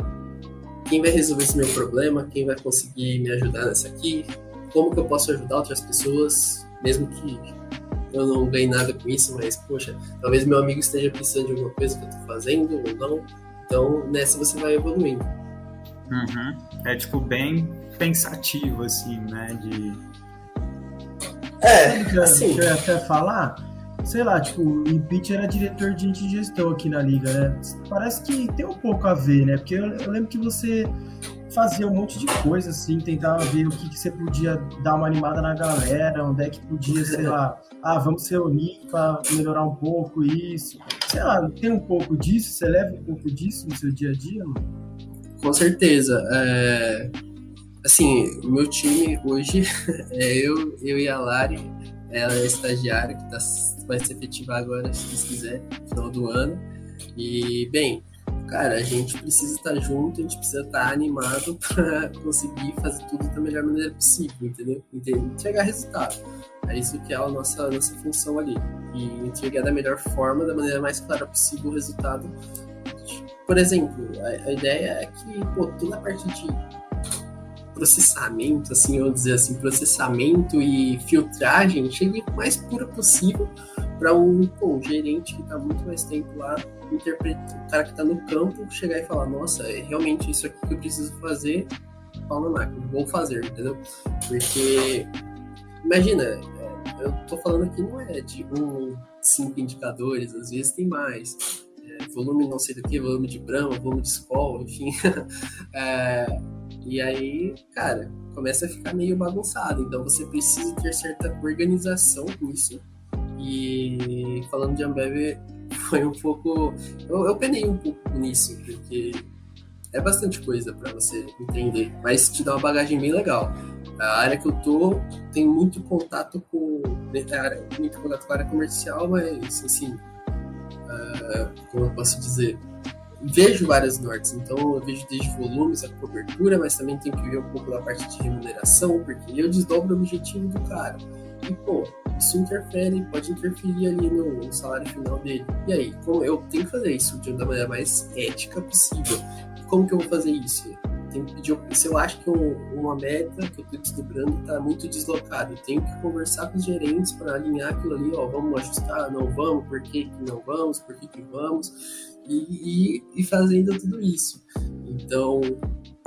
quem vai resolver esse meu problema, quem vai conseguir me ajudar nessa aqui, como que eu posso ajudar outras pessoas, mesmo que eu não ganhe nada com isso, mas, poxa, talvez meu amigo esteja precisando de alguma coisa que eu tô fazendo ou não. Então, nessa você vai evoluindo. Uhum. É, tipo, bem pensativo, assim, né? De... É, assim... Eu ia até falar, sei lá, tipo, o Impeach era diretor de gestão aqui na liga, né? Parece que tem um pouco a ver, né? Porque eu, eu lembro que você fazia um monte de coisa, assim, tentava ver o que, que você podia dar uma animada na galera, onde é que podia, sei lá, ah, vamos se reunir para melhorar um pouco isso. Sei lá, tem um pouco disso? Você leva um pouco disso no seu dia a dia, mano? Com certeza. É... Assim, o meu time hoje é eu, eu e a Lari, ela é estagiária que tá, vai se efetivar agora, se Deus quiser, no final do ano. E, bem, cara, a gente precisa estar junto, a gente precisa estar animado para conseguir fazer tudo da melhor maneira possível, entendeu? Entregar resultado. É isso que é a nossa, a nossa função ali. E entregar da melhor forma, da maneira mais clara possível o resultado. Por exemplo, a, a ideia é que pô, toda a parte de processamento, assim, vamos dizer assim, processamento e filtragem chegue o mais pura possível para um, um gerente que está muito mais tempo lá interpreta, o cara que está no campo chegar e falar, nossa, é realmente isso aqui que eu preciso fazer, pau na máquina, vou fazer, entendeu? Porque, imagina, é, eu tô falando aqui não é de um, cinco indicadores, às vezes tem mais. É, volume não sei do que, volume de Brahma, volume de Skol, enfim. é, e aí, cara, começa a ficar meio bagunçado. Então você precisa ter certa organização nisso. E falando de Ambev, foi um pouco. Eu, eu penei um pouco nisso, porque é bastante coisa para você entender, mas te dá uma bagagem bem legal. A área que eu tô tem muito contato com. Muito contato com a área comercial, mas assim. Uh, como eu posso dizer? Vejo várias nortes, então eu vejo desde volumes, a cobertura, mas também tenho que ver um pouco da parte de remuneração, porque eu desdobro o objetivo do cara. E, pô, isso interfere, pode interferir ali no, no, salário final dele. E aí, como eu tenho que fazer isso de uma maneira mais ética possível. Como que eu vou fazer isso? Tenho que pedir, se eu acho que um, uma meta que eu estou desdobrando está muito deslocada, eu tenho que conversar com os gerentes para alinhar aquilo ali, ó, vamos ajustar, não vamos, por que, que não vamos, por que, que vamos, e, e, e fazendo tudo isso. Então,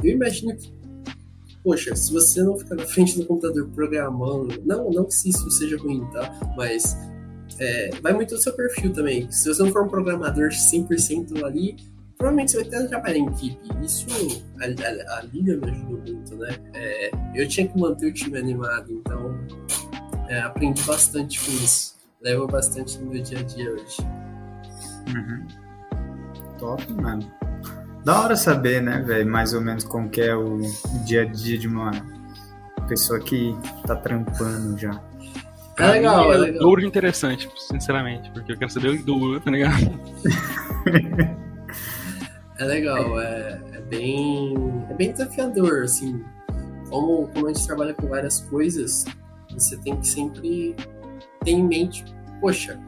eu imagino que poxa, se você não ficar na frente do computador programando, não, não que isso seja ruim, tá? Mas é, vai muito do seu perfil também. Se você não for um programador 100% ali, provavelmente você vai ter que trabalhar em equipe. Isso, a, a, a Liga me ajudou muito, né? É, eu tinha que manter o time animado, então é, aprendi bastante com isso. Levo bastante no meu dia a dia hoje. Uhum. Top, mano. Da hora saber, né, velho, mais ou menos como que é o dia a dia de uma pessoa que tá trampando já. É legal, é legal. Duro interessante, sinceramente, porque eu quero saber o duro, tá ligado? é legal, é, é, bem, é bem desafiador, assim. Como, como a gente trabalha com várias coisas, você tem que sempre ter em mente, poxa,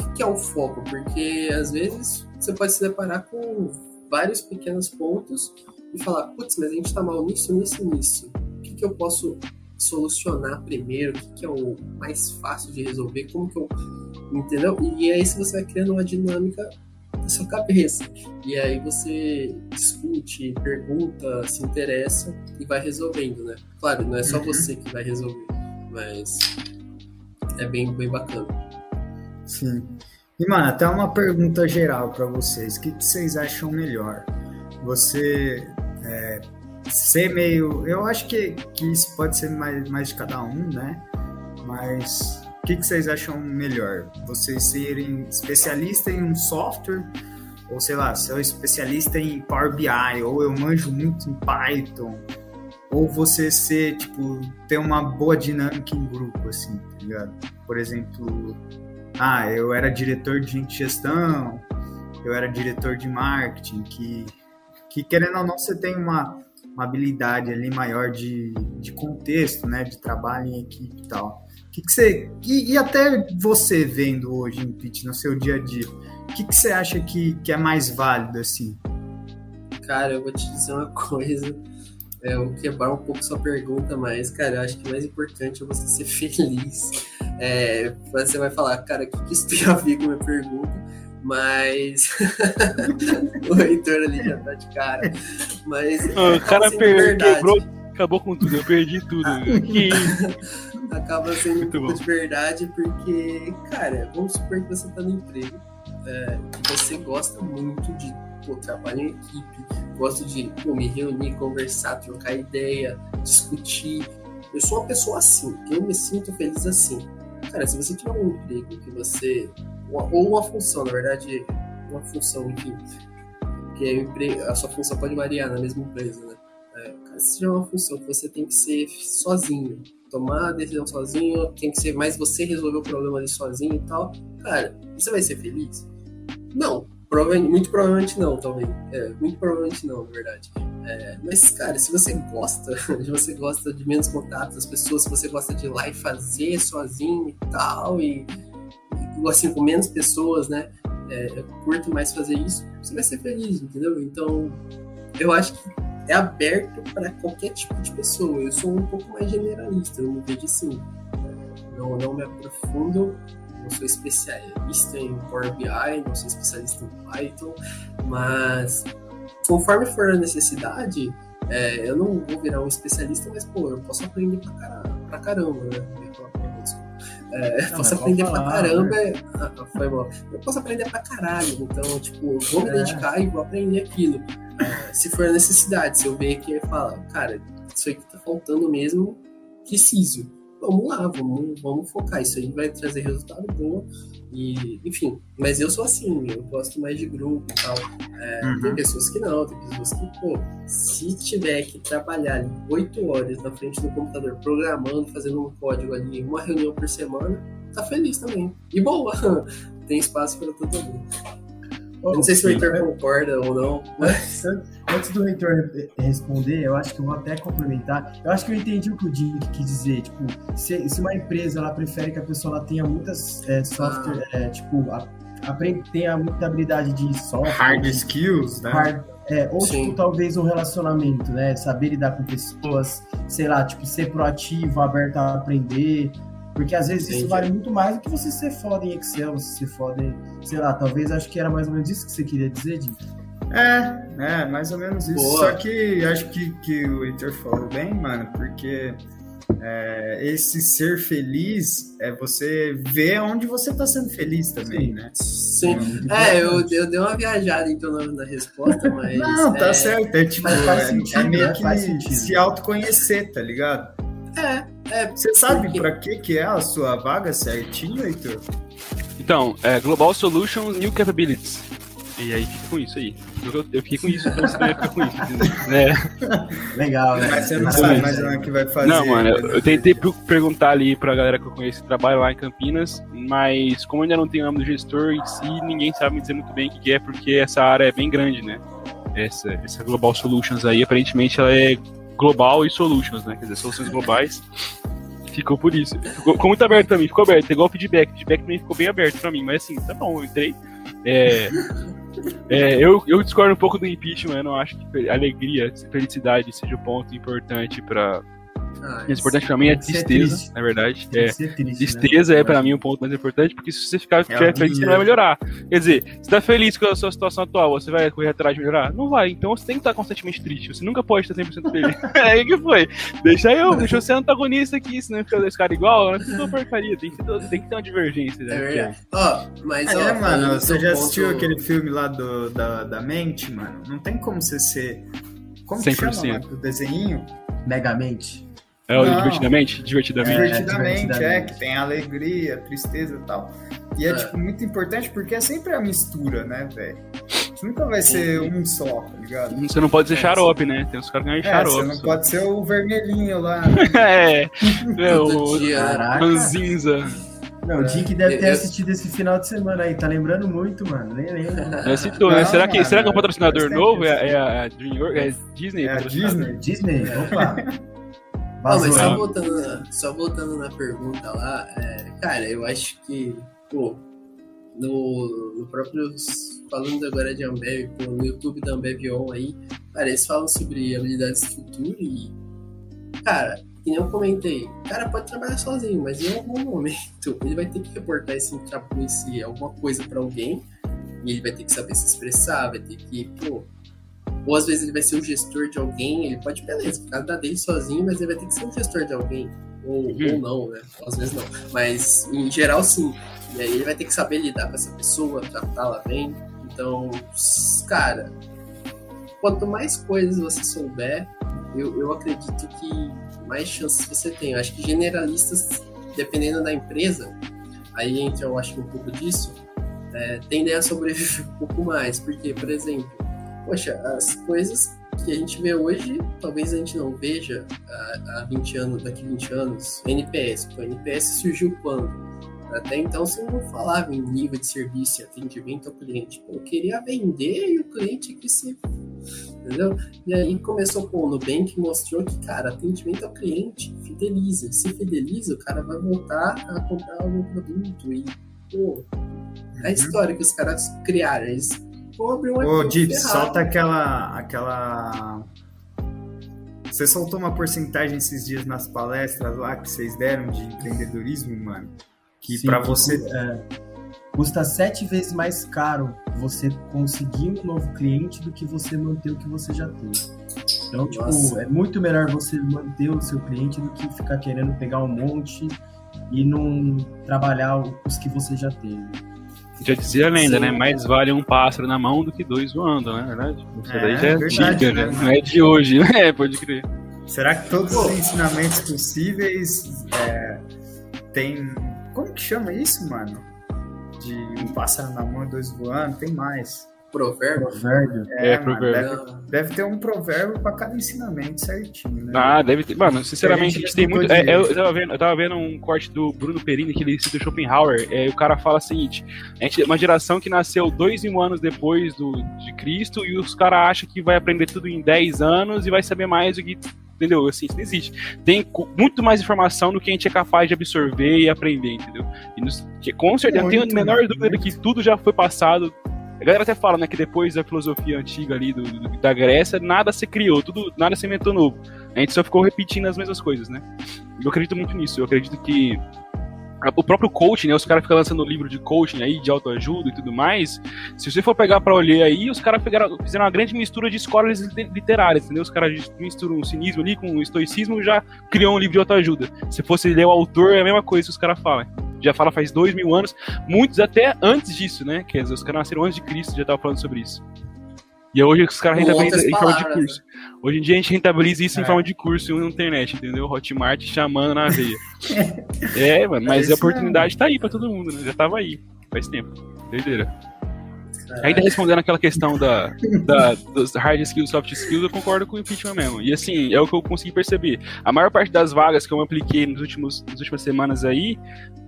o que é o foco? Porque às vezes você pode se deparar com vários pequenos pontos e falar, putz, mas a gente está mal nisso, nisso, nisso. O que, que eu posso solucionar primeiro? O que, que é o mais fácil de resolver? Como que eu. Entendeu? E aí você vai criando uma dinâmica sua cabeça. E aí você discute, pergunta, se interessa e vai resolvendo, né? Claro, não é só uhum. você que vai resolver, mas é bem, bem bacana. Sim. E, mano, até uma pergunta geral para vocês. O que, vocês acham melhor? Você é, ser meio. Eu acho que, que isso pode ser mais, mais de cada um, né? Mas que, que vocês acham melhor? Vocês serem especialista em um software? Ou sei lá, ser especialista em Power BI? Ou eu manjo muito em Python? Ou você ser, tipo, ter uma boa dinâmica em grupo, assim, tá ligado? Por exemplo, ah, eu era diretor de gestão, eu era diretor de marketing, que, que querendo ou não, você tem uma, uma habilidade ali maior de, de contexto, né, de trabalho em equipe e tal. Que, que você. E, e, até você vendo hoje em Pitch no seu dia a dia, o que, que você acha que, que é mais válido, assim? Cara, eu vou te dizer uma coisa. É, eu vou quebrar um pouco sua pergunta, mas, cara, eu acho que o mais importante é você ser feliz. É, você vai falar, cara, o que, que isso tem a ver com a minha pergunta? Mas. o Heitor ali já tá de cara. Mas. o cara quebrou, acabou com tudo, eu perdi tudo. Ah. que acaba sendo Muito um pouco de verdade, porque, cara, vamos supor que você tá no emprego é, você gosta muito de pô, trabalho em equipe, gosto de pô, me reunir, conversar, trocar ideia, discutir. Eu sou uma pessoa assim, eu me sinto feliz assim. Cara, se você tiver um emprego que você. Ou uma função, na verdade, uma função, enfim. Que a sua função pode variar na mesma empresa, né? É, cara, se tiver uma função que você tem que ser sozinho, tomar a decisão sozinho, tem que ser mais você resolver o problema ali sozinho e tal. Cara, você vai ser feliz? Não, provavelmente, muito provavelmente não, talvez. É, muito provavelmente não, na verdade. É, mas, cara, se você gosta, se você gosta de menos contato das pessoas, se você gosta de ir lá e fazer sozinho e tal, e assim, com menos pessoas, né? É, eu curto mais fazer isso, você vai ser feliz, entendeu? Então, eu acho que é aberto para qualquer tipo de pessoa. Eu sou um pouco mais generalista, eu me vejo assim. Não, não me aprofundo, não sou especialista em Power BI, não sou especialista em Python, mas conforme for a necessidade, é, eu não vou virar um especialista, mas pô, eu posso aprender pra, caramba, pra caramba, né? É, não, posso aprender falar, pra caramba. Né? Ah, foi bom. Eu posso aprender pra caralho. Então, tipo, eu vou me é. dedicar e vou aprender aquilo. É, se for a necessidade, se eu ver que fala, cara, isso aqui tá faltando mesmo, preciso. Vamos lá, vamos, vamos focar. Isso aí vai trazer resultado bom. E, enfim, mas eu sou assim, eu gosto mais de grupo e tal. É, uhum. Tem pessoas que não, tem pessoas que, pô, se tiver que trabalhar oito horas na frente do computador, programando, fazendo um código ali, uma reunião por semana, tá feliz também. E boa, tem espaço para todo mundo. Eu não sei se o Heitor concorda ou não. Mas... Antes do Heitor responder, eu acho que eu vou até complementar. Eu acho que eu entendi o que o Jim quis dizer. Tipo, se, se uma empresa ela prefere que a pessoa ela tenha muitas é, software, ah. é, tipo, a, aprende, tenha muita habilidade de software. Hard skills, né? Hard, é, ou, tipo, talvez um relacionamento, né? Saber lidar com pessoas, sei lá, tipo, ser proativo, aberto a aprender, porque às vezes Entendi. isso vale muito mais do que você ser foda em Excel, você ser foda em, sei lá, talvez acho que era mais ou menos isso que você queria dizer, Jim. É, é, mais ou menos isso. Boa. Só que acho que, que o Heitor falou bem, mano, porque é, esse ser feliz é você ver onde você tá sendo feliz também, Sim. né? Sim. É, eu, eu dei uma viajada então na, na resposta, mas. Não, tá é... certo. É tipo, é, sentido, é meio né? que se autoconhecer, tá ligado? É, é. Você sabe pra que, que é a sua vaga certinho, Heitor? Então, é Global Solutions New Capabilities. E aí fica com isso aí. Eu, eu fiquei com isso, então você vai ficar com isso. Né? Legal, né? Mas você não sabe mais o que vai fazer. Não, mano, eu, eu tentei perguntar ali pra galera que eu conheço que trabalha lá em Campinas, mas como ainda não tem o nome do gestor em si, ninguém sabe me dizer muito bem o que é, porque essa área é bem grande, né? Essa, essa Global Solutions aí, aparentemente ela é global e solutions, né? Quer dizer, soluções globais. Ficou por isso. Ficou, ficou muito aberto pra mim, ficou aberto. Igual o feedback. O feedback também ficou bem aberto pra mim, mas assim, tá bom, eu entrei. É, é, eu, eu discordo um pouco do impeachment, eu não acho que alegria, felicidade seja o ponto importante para ah, mais importante pra mim é tristeza, na verdade. É, triste, né? tristeza né? é pra mim o ponto mais importante, porque se você ficar é feliz, você não vai melhorar. Quer dizer, você tá feliz com a sua situação atual, você vai correr atrás de melhorar? Não vai. Então você tem que estar constantemente triste. Você nunca pode estar 100% feliz. é que foi. Deixa eu, deixa eu ser antagonista aqui, senão fica dois caras igual. Não fica porcaria. Tem que, ter, tem que ter uma divergência. Né? É verdade. Ó, oh, mas. É, ó, mano, você já assistiu ponto... aquele filme lá do, da, da mente, mano? Não tem como você ser. Como 100%. que chama, o desenho? Megamente. É o divertidamente? Divertidamente. É, divertidamente, é, que tem alegria, tristeza e tal. E é, é, tipo, muito importante porque é sempre a mistura, né, velho? Nunca vai ser um só, tá ligado? Você não pode ser é, xarope, né? Tem uns caras que ganham é, xarope. Você não só. pode ser o vermelhinho lá. é, é o ranzinza. Não, o Jim deve ter assistido esse final de semana aí, tá lembrando muito, mano. Nem lembro. Já citou, né? Será que, será que é um patrocinador novo? É, é a, Dreamworks? É Disney? É a Disney? Disney, opa. mas só voltando, só voltando na pergunta lá, é, cara, eu acho que, pô, no, no próprio. Falando agora de Ambev, pô, no YouTube da Ambev On aí, cara, eles falam sobre habilidades do futuro e. Cara, que nem eu comentei, o cara pode trabalhar sozinho, mas em algum momento ele vai ter que reportar esse, esse alguma coisa para alguém e ele vai ter que saber se expressar, vai ter que, pô, ou às vezes ele vai ser o gestor de alguém, ele pode, beleza, ficar da dele sozinho, mas ele vai ter que ser o gestor de alguém. Ou, uhum. ou não, né? Às vezes não. Mas em geral sim. E aí ele vai ter que saber lidar com essa pessoa, tratá-la bem. Então, cara, quanto mais coisas você souber, eu, eu acredito que mais chances você tem. Eu acho que generalistas, dependendo da empresa, aí entra eu acho um pouco disso, é, tendem a sobreviver um pouco mais. Porque, por exemplo, poxa, as coisas que a gente vê hoje, talvez a gente não veja há, 20 anos, daqui 20 anos. NPS, o NPS surgiu quando? Até então você não falava em nível de serviço e atendimento ao cliente. Eu queria vender e o cliente que se. Entendeu? E aí começou com o Nubank mostrou que, cara, atendimento ao cliente fideliza. Se fideliza, o cara vai voltar a comprar algum produto. E, pô, a uhum. história que os caras criaram, eles pobre, um Ô, Dip, solta aquela, aquela. Você soltou uma porcentagem esses dias nas palestras lá que vocês deram de empreendedorismo, mano. Que para você. É, custa sete vezes mais caro você conseguir um novo cliente do que você manter o que você já tem. Então, tipo, Nossa. tipo, é muito melhor você manter o seu cliente do que ficar querendo pegar um monte e não trabalhar os que você já tem. Já dizia a lenda, Sim, né? Mais vale um pássaro na mão do que dois voando, né? Verdade? Isso é, daí já é verdade, né? Não é de hoje, né? Pode crer. Será que todos os ensinamentos possíveis é, tem. Como que chama isso, mano? De um pássaro na mão e dois voando? Tem mais. Provérbio? Provérbio. É, é mano, provérbio. Deve, deve, ter um provérbio para cada ensinamento certinho, né? Ah, deve ter. Mano, sinceramente, a gente, tem muito. É, eu, tava vendo, eu tava vendo um corte do Bruno Perini, que ele cita Schopenhauer. É, o cara fala o seguinte: a gente é uma geração que nasceu dois mil anos depois do, de Cristo e os caras acham que vai aprender tudo em 10 anos e vai saber mais do que entendeu? Assim, isso não existe. Tem muito mais informação do que a gente é capaz de absorver e aprender, entendeu? E nos, que, com certeza, não tenho a menor dúvida de que tudo já foi passado a galera até fala, né, que depois da filosofia antiga ali do, do, da Grécia, nada se criou, tudo, nada se inventou novo. A gente só ficou repetindo as mesmas coisas, né? Eu acredito muito nisso. Eu acredito que o próprio coaching, né? Os caras ficam lançando livro de coaching aí, de autoajuda e tudo mais. Se você for pegar para olhar aí, os caras fizeram uma grande mistura de escolas literárias, entendeu? Os caras misturam o cinismo ali com o estoicismo já criou um livro de autoajuda. Se fosse ler o autor, é a mesma coisa que os caras falam já fala faz dois mil anos, muitos até antes disso, né? Quer dizer, os caras nasceram antes de Cristo já estavam falando sobre isso. E hoje os caras rentabilizam em forma de curso. Hoje em dia a gente rentabiliza isso é. em forma de curso na internet, entendeu? Hotmart chamando na veia. é, mano, mas é a oportunidade mesmo. tá aí pra todo mundo, né? Já tava aí, faz tempo. Doideira. Ainda respondendo aquela questão da, da, dos hard skills, soft skills, eu concordo com o impeachment mesmo. E assim, é o que eu consegui perceber. A maior parte das vagas que eu apliquei nos últimos, nas últimas semanas aí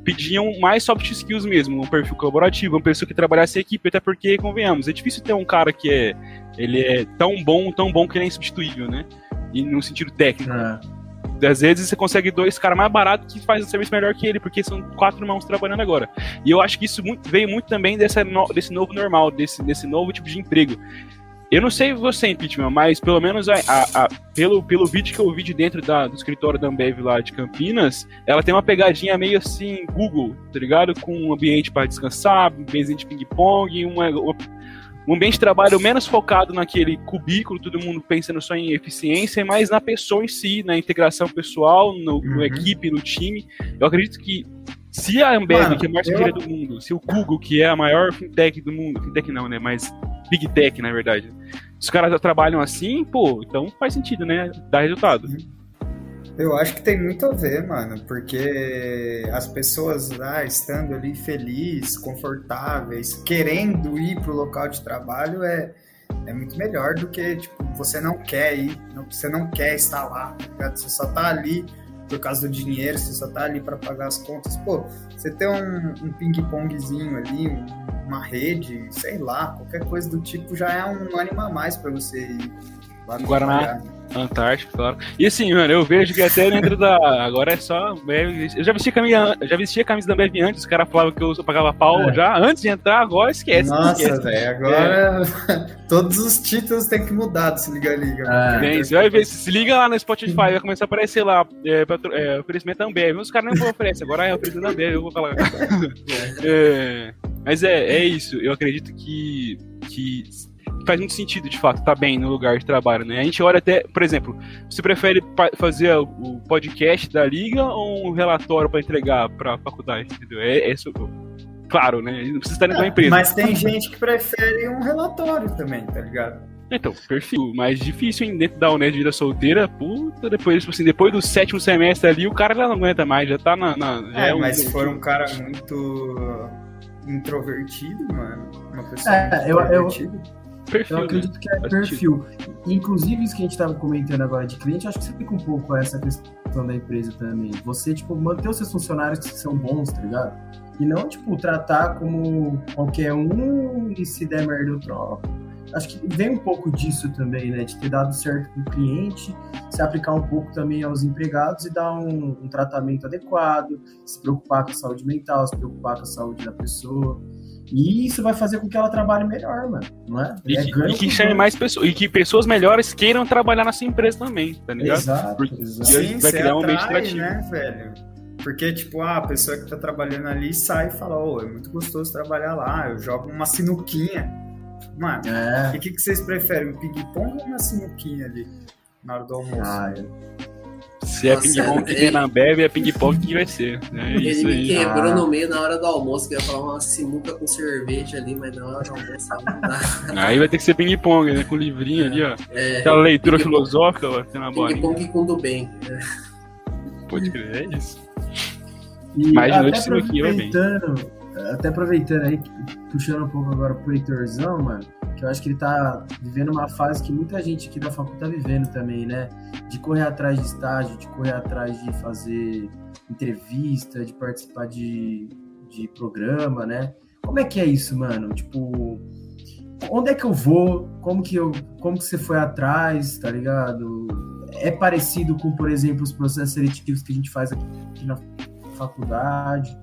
pediam mais soft skills mesmo, um perfil colaborativo, uma pessoa que trabalhasse em equipe, até porque, convenhamos, é difícil ter um cara que é, ele é tão bom, tão bom que ele é insubstituível, né? E no sentido técnico. É. Às vezes você consegue dois caras mais baratos que fazem o serviço melhor que ele, porque são quatro irmãos trabalhando agora. E eu acho que isso muito, veio muito também dessa no, desse novo normal, desse, desse novo tipo de emprego. Eu não sei você, impeachment, mas pelo menos a, a, a, pelo, pelo vídeo que eu vi de dentro da, do escritório da Ambev lá de Campinas, ela tem uma pegadinha meio assim, Google, tá ligado? Com um ambiente para descansar, um ambiente de ping-pong, uma, uma um ambiente de trabalho menos focado naquele cubículo, todo mundo pensando só em eficiência, mas na pessoa em si, na integração pessoal, no, uhum. no equipe, no time. Eu acredito que se a Ambev, Mano, que é a maior eu... do mundo, se o Google, que é a maior fintech do mundo, fintech não, né, mas big tech, na verdade, os caras trabalham assim, pô, então faz sentido, né, dá resultado. Uhum. Eu acho que tem muito a ver, mano, porque as pessoas lá estando ali felizes, confortáveis, querendo ir pro local de trabalho é, é muito melhor do que, tipo, você não quer ir, você não quer estar lá, tá Você só tá ali por causa do dinheiro, você só tá ali para pagar as contas. Pô, você ter um, um ping-pongzinho ali, uma rede, sei lá, qualquer coisa do tipo já é um ânimo a mais para você ir. Guaraná. Antártica, claro. E assim, mano, eu vejo que até dentro da. Agora é só. Eu já vestia camisa, já vestia a camisa da Bev antes, os caras falavam que eu pagava pau é. já antes de entrar, agora esquece. Nossa, velho, agora é. todos os títulos tem que mudar do Se Liga Liga. É. Bem, você vai ver, se liga lá no Spotify, vai começar a aparecer lá, é, é, oferecimento da Ambev. Os caras não oferecem, agora é oferecimento da Ambev, eu vou falar. é, mas é, é isso, eu acredito que, que faz muito sentido, de fato, tá bem no lugar de trabalho, né? A gente olha até, por exemplo, você prefere fazer o podcast da liga ou um relatório para entregar para a faculdade, entendeu? É, é isso, claro, né? Não precisa estar dentro da empresa. Mas tem gente que prefere um relatório também, tá ligado? Então, perfil, mais difícil hein, dentro da Unesp de vida solteira, puta, depois, tipo assim, depois do sétimo semestre ali, o cara já não aguenta mais, já tá na. na já é, é um, mas se for um cara muito introvertido, mano, uma pessoa é, eu, eu, Perfil, eu acredito né? que é perfil. Inclusive, isso que a gente estava comentando agora de cliente, acho que você fica um pouco essa questão da empresa também. Você, tipo, manter os seus funcionários que são bons, tá ligado? E não, tipo, tratar como qualquer um e se der merda eu troco. Acho que vem um pouco disso também, né? De ter dado certo com o cliente, se aplicar um pouco também aos empregados e dar um, um tratamento adequado, se preocupar com a saúde mental, se preocupar com a saúde da pessoa. E isso vai fazer com que ela trabalhe melhor, mano. Não é? E, é que, e que chame mais pessoas. E que pessoas melhores queiram trabalhar nessa empresa também, tá ligado? Exato. Porque exato. Sim, vai criar um ambiente atrativo. né, velho? Porque, tipo, ah, a pessoa que tá trabalhando ali sai e fala, ô, oh, é muito gostoso trabalhar lá, eu jogo uma sinuquinha. Mano, é. e o que, que vocês preferem? Um ping-pong ou uma sinuquinha ali na hora do almoço? Ah, é. Se é ping-pong que tem na Bebe, é ping-pong que vai ser. É ele isso me aí. quebrou ah. no meio na hora do almoço, que ia falar uma sinuca com cerveja ali, mas na hora do almoço Aí vai ter que ser ping-pong, né? Com livrinho ali, ó. É, Aquela leitura filosófica, ó, tem na bola. Ping-pong com do bem. Pode crer, é isso. E Mais de noite sinuquinha vai bem. Até aproveitando aí, puxando um pouco agora pro Heitorzão, mano que eu acho que ele está vivendo uma fase que muita gente aqui da faculdade está vivendo também, né? De correr atrás de estágio, de correr atrás de fazer entrevista, de participar de, de programa, né? Como é que é isso, mano? Tipo, onde é que eu vou? Como que eu, como que você foi atrás, tá ligado? É parecido com, por exemplo, os processos seletivos que a gente faz aqui na faculdade?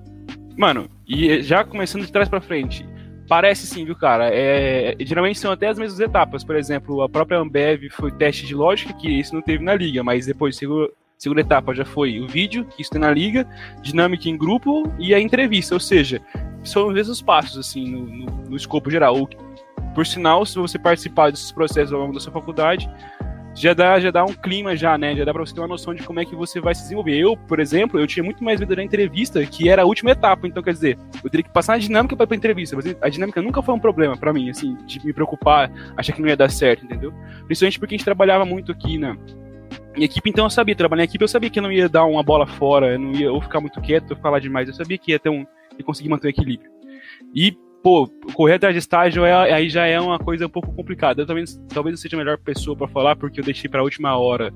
Mano, e já começando de trás para frente, Parece sim, viu, cara? É, geralmente são até as mesmas etapas. Por exemplo, a própria Ambev foi teste de lógica, que isso não teve na liga, mas depois, segunda, segunda etapa já foi o vídeo, que isso tem na liga, dinâmica em grupo e a entrevista. Ou seja, são os mesmos passos, assim, no, no, no escopo geral. Por sinal, se você participar desses processos ao longo da sua faculdade, já dá, já dá um clima já, né? Já dá pra você ter uma noção de como é que você vai se desenvolver. Eu, por exemplo, eu tinha muito mais medo da entrevista, que era a última etapa. Então, quer dizer, eu teria que passar na dinâmica para ir pra entrevista. Mas a dinâmica nunca foi um problema para mim, assim, de me preocupar, achar que não ia dar certo, entendeu? Principalmente porque a gente trabalhava muito aqui na, em equipe, então eu sabia, trabalhar em equipe, eu sabia que não ia dar uma bola fora, eu não ia ou ficar muito quieto, ou falar demais, eu sabia que ia ter um, ia conseguir manter o equilíbrio. E pô, correr atrás de estágio é, aí já é uma coisa um pouco complicada. Eu talvez, talvez eu seja a melhor pessoa para falar, porque eu deixei para a última hora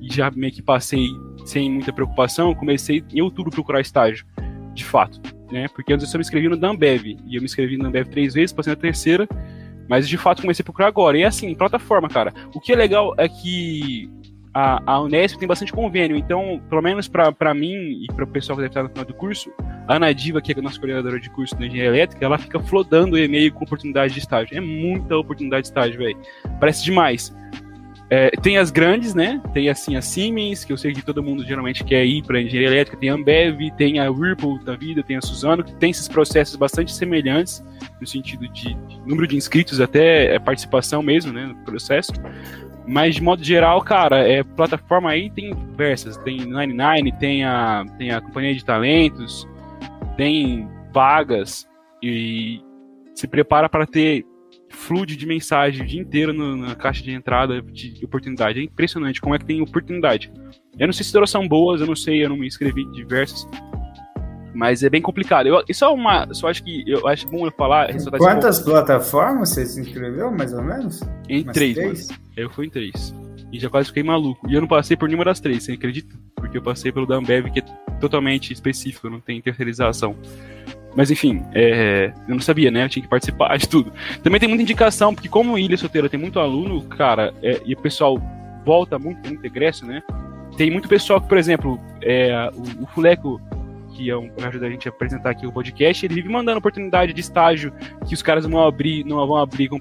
e já meio que passei sem muita preocupação. Comecei em outubro procurar estágio, de fato, né? Porque antes eu só me inscrevi no Dambev, e eu me inscrevi no Dambev três vezes, passei na terceira, mas de fato comecei a procurar agora. E é assim, plataforma, cara. O que é legal é que a, a Unesp tem bastante convênio, então, pelo menos para mim e para o pessoal que deve estar no final do curso, a Ana Diva, que é a nossa coordenadora de curso de engenharia elétrica, ela fica flodando o e-mail com oportunidade de estágio. É muita oportunidade de estágio, velho. Parece demais. É, tem as grandes, né? Tem assim a Siemens, que eu sei que todo mundo geralmente quer ir para engenharia elétrica, tem a Ambev, tem a Whirlpool da vida, tem a Suzano, que tem esses processos bastante semelhantes no sentido de, de número de inscritos, até participação mesmo, né, no processo. Mas de modo geral, cara, é plataforma aí tem diversas. Tem 99, tem a, tem a Companhia de Talentos, tem vagas e se prepara para ter fluxo de mensagem o dia inteiro no, na caixa de entrada de oportunidade. É impressionante como é que tem oportunidade. Eu não sei se todas são boas, eu não sei, eu não me inscrevi em diversas. Mas é bem complicado. Eu, isso é uma. Só acho que eu acho bom eu falar. Quantas plataformas você se inscreveu, mais ou menos? Em Umas três. três? Eu fui em três. E já quase fiquei maluco. E eu não passei por nenhuma das três, você acredita? Porque eu passei pelo da Ambev, que é totalmente específico, não tem terceirização. Mas enfim, é, eu não sabia, né? Eu tinha que participar de tudo. Também tem muita indicação, porque como Ilha Solteira tem muito aluno, cara, é, e o pessoal volta muito, muito egresso, né? Tem muito pessoal que, por exemplo, é, o, o Fuleco, que é um, ajuda a gente a apresentar aqui o podcast, ele vive mandando oportunidade de estágio que os caras vão abrir, não vão abrir com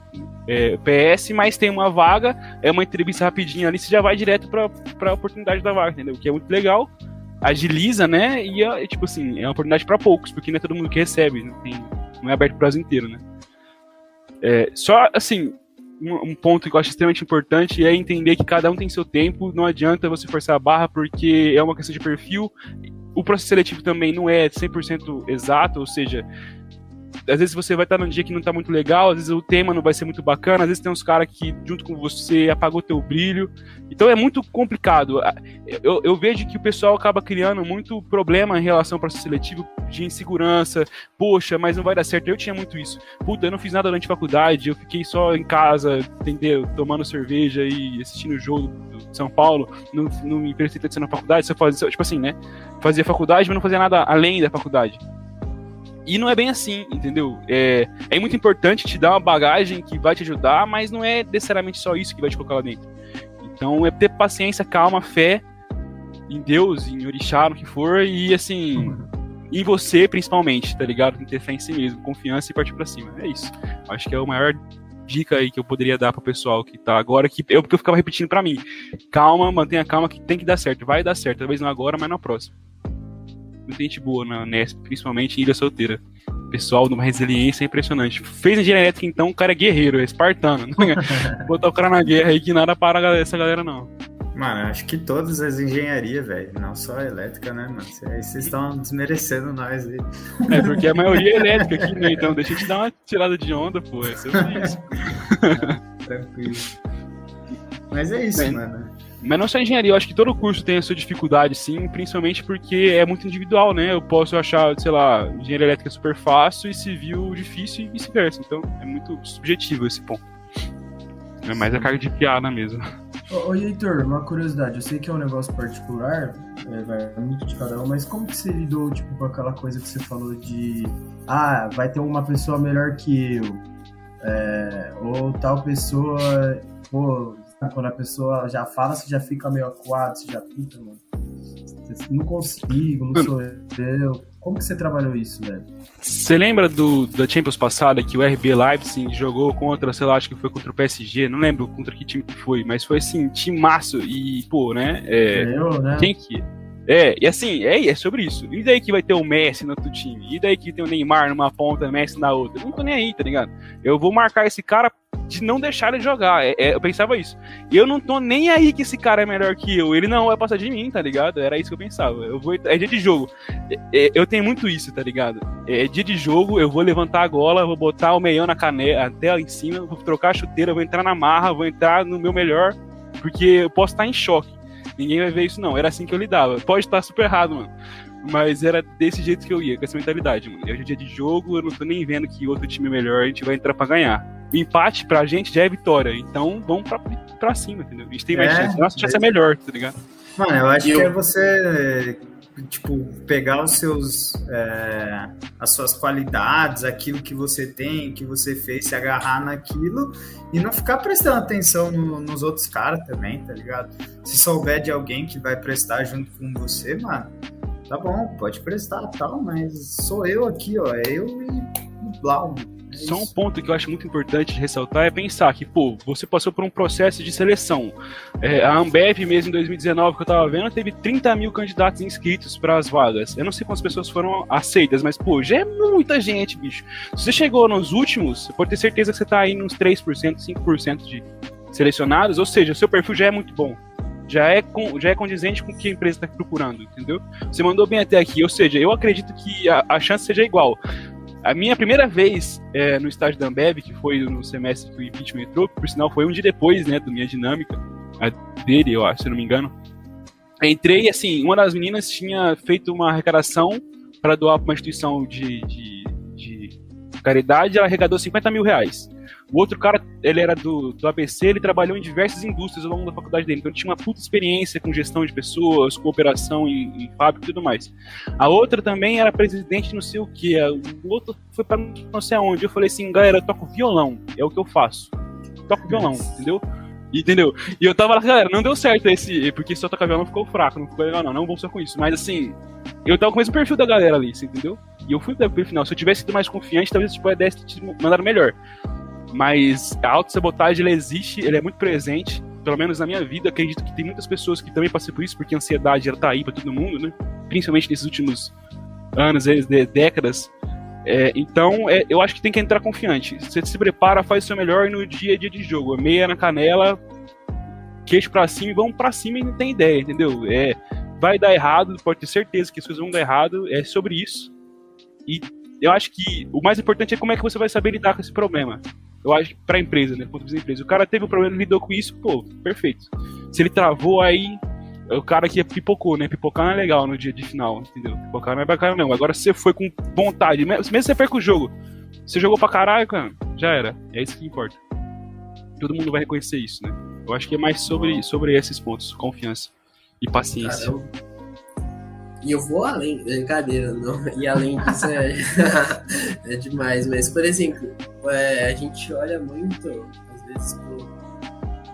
é, PS, mas tem uma vaga, é uma entrevista rapidinha ali, você já vai direto pra, pra oportunidade da vaga, entendeu? O que é muito legal, agiliza, né? E, é, tipo assim, é uma oportunidade para poucos, porque não é todo mundo que recebe, não, tem, não é aberto pro Brasil inteiro, né? É, só, assim, um, ponto que eu acho extremamente importante é entender que cada um tem seu tempo, não adianta você forçar a barra porque é uma questão de perfil. O processo seletivo também não é 100% exato, ou seja, às vezes você vai estar num dia que não está muito legal, às vezes o tema não vai ser muito bacana, às vezes tem uns caras que junto com você apagou teu brilho. Então é muito complicado. Eu, eu, vejo que o pessoal acaba criando muito problema em relação ao processo seletivo de insegurança. Poxa, mas não vai dar certo. Eu tinha muito isso. Puta, eu não fiz nada durante a faculdade, eu fiquei só em casa, entendeu? Tomando cerveja e assistindo o jogo do São Paulo. Não, não me prestei atenção na faculdade, só fazia, tipo assim, né? Fazia faculdade, mas não fazia nada além da faculdade. E não é bem assim, entendeu? É, é muito importante te dar uma bagagem que vai te ajudar, mas não é necessariamente só isso que vai te colocar lá dentro. Então é ter paciência, calma, fé em Deus, em Orixá, no que for, e assim, em você principalmente, tá ligado? Tem que ter fé em si mesmo, confiança e partir pra cima. É isso. Acho que é o maior dica aí que eu poderia dar pro pessoal que tá agora, que eu, porque eu ficava repetindo para mim. Calma, mantenha calma que tem que dar certo. Vai dar certo, talvez não agora, mas na próxima muita gente boa na Nesp, principalmente em Ilha Solteira. Pessoal de uma resiliência impressionante. Fez engenharia elétrica, então, o cara é guerreiro, é espartano. Botar o cara na guerra aí que nada para essa galera, não. Mano, acho que todas as engenharias, velho, não só a elétrica, né, mano? Vocês estão desmerecendo nós aí. É, porque a maioria é elétrica aqui, né? Então deixa eu te dar uma tirada de onda, pô. É sobre isso. Tranquilo. Mas é isso, Bem, mano. Mas não só engenharia, eu acho que todo curso tem a sua dificuldade, sim, principalmente porque é muito individual, né? Eu posso achar, sei lá, engenharia elétrica super fácil e civil difícil e vice-versa. Então é muito subjetivo esse ponto. É mais a carga de piada mesmo. Ô, ô Heitor, uma curiosidade, eu sei que é um negócio particular, é, vai muito de cada um, mas como que você lidou, tipo, com aquela coisa que você falou de ah, vai ter uma pessoa melhor que eu, é, ou tal pessoa, pô, quando a pessoa já fala, você já fica meio acuado, você já puta, mano. Não consigo, não sou eu. Como que você trabalhou isso, velho? Você lembra do, da Champions passada que o RB Leipzig jogou contra, sei lá, acho que foi contra o PSG, não lembro contra que time que foi, mas foi assim, timaço e, pô, né? É, eu, né? Quem que. É, e assim, é, é sobre isso. E daí que vai ter o Messi no outro time? E daí que tem o Neymar numa ponta, Messi na outra? Eu não tô nem aí, tá ligado? Eu vou marcar esse cara de não deixar ele jogar. É, é, eu pensava isso. Eu não tô nem aí que esse cara é melhor que eu. Ele não vai passar de mim, tá ligado? Era isso que eu pensava. Eu vou, é dia de jogo. É, é eu tenho muito isso, tá ligado? É dia de jogo, eu vou levantar a gola, vou botar o meião na canela, até lá em cima, vou trocar a chuteira, vou entrar na marra, vou entrar no meu melhor, porque eu posso estar em choque. Ninguém vai ver isso, não. Era assim que eu lidava. Pode estar super errado, mano. Mas era desse jeito que eu ia, com essa mentalidade, mano. Hoje é dia de jogo, eu não tô nem vendo que outro time é melhor, a gente vai entrar pra ganhar. O empate pra gente já é vitória. Então vamos pra, pra cima, entendeu? A gente tem mais é, chance. Nossa chance é melhor, tá ligado? Mano, eu acho eu... que é você tipo, pegar os seus é, as suas qualidades, aquilo que você tem, que você fez, se agarrar naquilo e não ficar prestando atenção no, nos outros caras também, tá ligado? Se souber de alguém que vai prestar junto com você, mano, tá bom, pode prestar tal, mas sou eu aqui, ó, é eu e Blau. Só um ponto que eu acho muito importante de ressaltar é pensar que, pô, você passou por um processo de seleção. É, a Ambev, mesmo em 2019, que eu tava vendo, teve 30 mil candidatos inscritos para as vagas. Eu não sei quantas pessoas foram aceitas, mas, pô, já é muita gente, bicho. Se você chegou nos últimos, você pode ter certeza que você tá aí nos 3%, 5% de selecionados, ou seja, o seu perfil já é muito bom já é, com, já é condizente com o que a empresa está procurando, entendeu? Você mandou bem até aqui, ou seja, eu acredito que a, a chance seja igual. A minha primeira vez é, no estágio da Ambev, que foi no semestre que o impeachment entrou, por sinal foi um dia depois, né, da minha dinâmica, dele, eu acho, se não me engano. Entrei, assim, uma das meninas tinha feito uma arrecadação para doar para uma instituição de, de, de caridade, ela arrecadou 50 mil reais. O outro cara, ele era do, do ABC, ele trabalhou em diversas indústrias ao longo da faculdade dele, então ele tinha uma puta experiência com gestão de pessoas, com operação em, em fábrica e tudo mais. A outra também era presidente não sei o que, o outro foi para não sei aonde. Eu falei assim, galera, eu toco violão, é o que eu faço. Toco violão, entendeu? Entendeu? E eu tava lá, galera, não deu certo esse, porque só tocar violão ficou fraco, não ficou legal não, não vou só com isso. Mas assim, eu tava com o mesmo perfil da galera ali, entendeu? E eu fui pro final. Se eu tivesse sido mais confiante, talvez tipo, a ideia te mandado melhor. Mas a autossabotagem, ela existe, ela é muito presente, pelo menos na minha vida. Acredito que tem muitas pessoas que também passam por isso, porque a ansiedade ela tá aí pra todo mundo, né? Principalmente nesses últimos anos, décadas. É, então, é, eu acho que tem que entrar confiante. Você se prepara, faz o seu melhor no dia a dia de jogo. Meia na canela, queixo pra cima e vamos pra cima e não tem ideia, entendeu? É, vai dar errado, pode ter certeza que as coisas vão dar errado, é sobre isso. E eu acho que o mais importante é como é que você vai saber lidar com esse problema. Eu acho, pra empresa, né? Ponto de empresa. O cara teve um problema, lidou com isso, pô, perfeito. Se ele travou aí, o cara que pipocou, né? Pipocar não é legal no dia de final, entendeu? Pipocar não é bacana, não. Agora, se você foi com vontade, mesmo se você perca o jogo, você jogou pra caralho, cara, já era. É isso que importa. Todo mundo vai reconhecer isso, né? Eu acho que é mais sobre, sobre esses pontos, confiança e paciência. Caramba. E eu vou além, brincadeira, não. E além disso é, é demais. Mas, por exemplo, é, a gente olha muito, às vezes, pro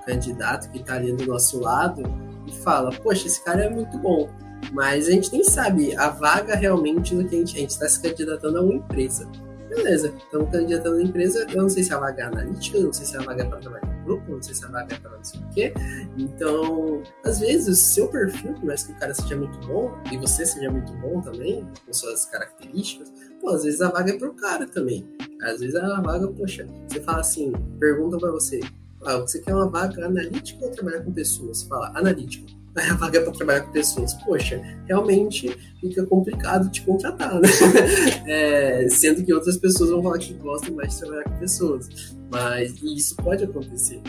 candidato que tá ali do nosso lado e fala, poxa, esse cara é muito bom. Mas a gente nem sabe a vaga realmente do que a gente. A gente está se candidatando a uma empresa. Beleza, estamos candidatando a empresa. Eu não sei se a vaga é analítica, eu não sei se a vaga é para trabalhar grupo, não sei se a vaga é para não sei o quê. Então, às vezes, o seu perfil, por mais que o cara seja muito bom, e você seja muito bom também, com suas características, pô, às vezes a vaga é pro cara também. Às vezes a vaga, poxa, você fala assim, pergunta para você, ah, você quer uma vaga analítica ou trabalhar com pessoas? Você fala, analítica a vaga para trabalhar com pessoas. Poxa, realmente fica complicado te contratar, né? É, sendo que outras pessoas vão falar que gostam mais de trabalhar com pessoas. Mas isso pode acontecer.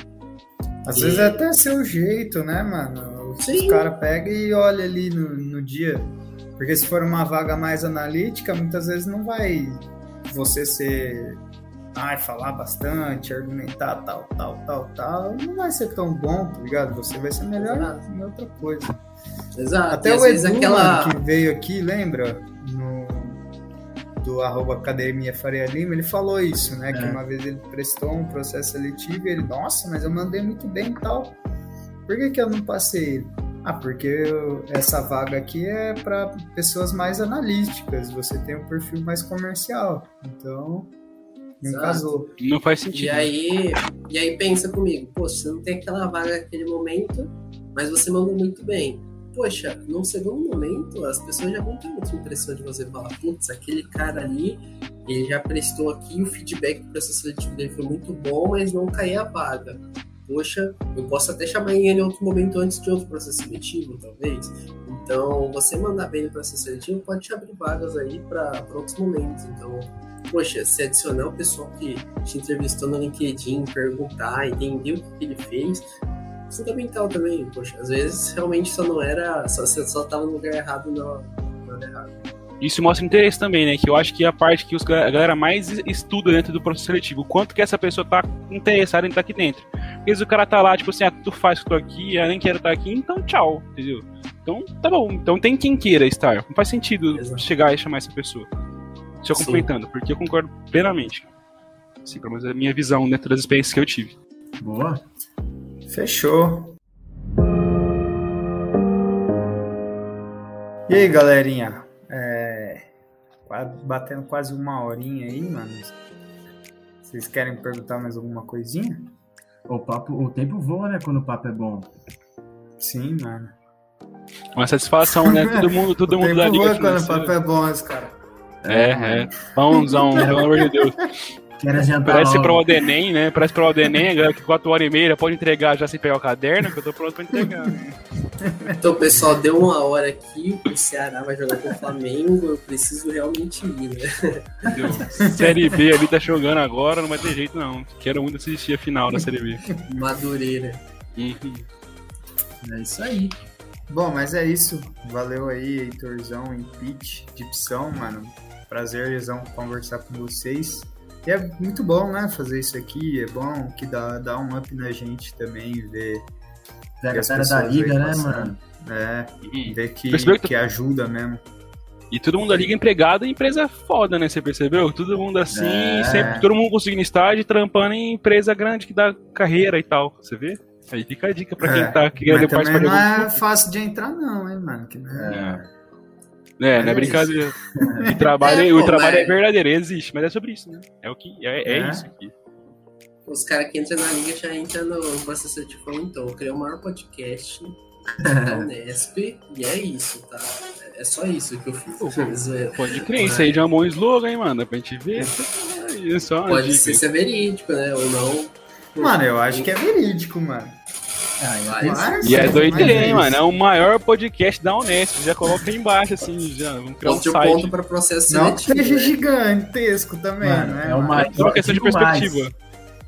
Às e... vezes é até seu jeito, né, mano? Os, os caras pegam e olham ali no, no dia. Porque se for uma vaga mais analítica, muitas vezes não vai você ser ai, falar bastante, argumentar tal, tal, tal, tal, não vai ser tão bom, tá ligado? Você vai ser melhor Exato. em outra coisa. Exato. Até o Edu, aquela... que veio aqui, lembra? No, do arroba Academia Faria Lima, ele falou isso, né? É. Que uma vez ele prestou um processo seletivo e ele, nossa, mas eu mandei muito bem e tal. Por que, que eu não passei? Ah, porque eu, essa vaga aqui é para pessoas mais analíticas, você tem um perfil mais comercial. Então, não casou. Não faz sentido. E aí, e aí pensa comigo, poxa, você não tem aquela vaga naquele momento, mas você mandou muito bem. Poxa, num segundo momento, as pessoas já vão ter outra impressão de você falar, putz, aquele cara ali, ele já prestou aqui, o feedback do processo seletivo dele foi muito bom, mas não caiu a vaga. Poxa, eu posso até chamar ele em outro momento antes de outro processo seletivo, talvez. Então, você mandar bem no processo seletivo pode te abrir vagas aí para outros momentos. Então, poxa, se adicionar o pessoal que te entrevistou no LinkedIn, perguntar, entender o que ele fez, fundamental também, poxa, às vezes realmente só não era, só, você só tava no lugar errado na hora errada. Isso mostra interesse também, né? Que eu acho que é a parte que os, a galera mais estuda dentro do processo seletivo. Quanto que essa pessoa tá interessada em estar aqui dentro. Porque se o cara tá lá, tipo assim, ah, tu faz que eu tô aqui, eu nem quero estar aqui, então tchau, entendeu? Então tá bom. Então tem quem queira estar. Não faz sentido Exato. chegar e chamar essa pessoa. Só complementando, porque eu concordo plenamente. Sim, pelo menos é a minha visão dentro das experiências que eu tive. Boa. Fechou. E aí, galerinha? É... Batendo quase uma horinha aí, mano. Vocês querem perguntar mais alguma coisinha? O, papo, o tempo voa, né? Quando o papo é bom. Sim, mano. Uma satisfação, né? Todo mundo, todo mundo da liga. Papo é bom, cara. É, é. Pãozão, pelo amor de Deus. Parece logo. prova do Enem, né? Parece prova do Enem, galera que 4 horas e meia pode entregar já sem pegar o caderno, que eu tô pronto pra entregar. Né? Então, pessoal, deu uma hora aqui, o Ceará vai jogar com o Flamengo, eu preciso realmente ir, né? Entendeu? Série B ali tá jogando agora, não vai ter jeito não. Quero muito assistir a final da Série B. Madureira. Uhum. É isso aí. Bom, mas é isso. Valeu aí, Heitorzão e Pitch, Dipsão, mano prazerzão conversar com vocês. E é muito bom, né, fazer isso aqui. É bom que dá, dá um up na gente também, ver. Da galera da pessoas liga, aí né, mano? É, E, ver que, que- que ajuda mesmo. e todo mundo da liga empregado em empresa foda, né? Você percebeu? Todo mundo assim, É. sempre, todo mundo conseguindo estágio, trampando em empresa grande que dá carreira e tal. Você vê? Aí fica a dica pra quem É, tá querendo Mas participar não é fácil de entrar, não, hein, mano? Que não é... É, não é É brincadeira. O trabalho, É, o pô, trabalho mas- é verdadeiro, existe, mas é sobre isso, né? É o que é, é É. isso aqui. Os caras que entram na liga já entram no Você Certificou, então. Eu criei o maior podcast da Unesp e é isso, tá? É só isso que eu fiz. Zoeira. Pode crer, isso aí já é um bom slogan, hein, mano? Pra gente ver. É Pode dica ser, ser verídico, né? Ou não. Mano, eu acho que é verídico, mano. Ah, Mas- E é doideira, hein, mano? É o maior podcast da Unesp. Já coloca aí embaixo, assim, já. Vamos criar um Outro site. ponto para processo Não que seletivo. seja né? gigantesco também, Mano, né? é mano? maior- Uma questão de mais. perspectiva.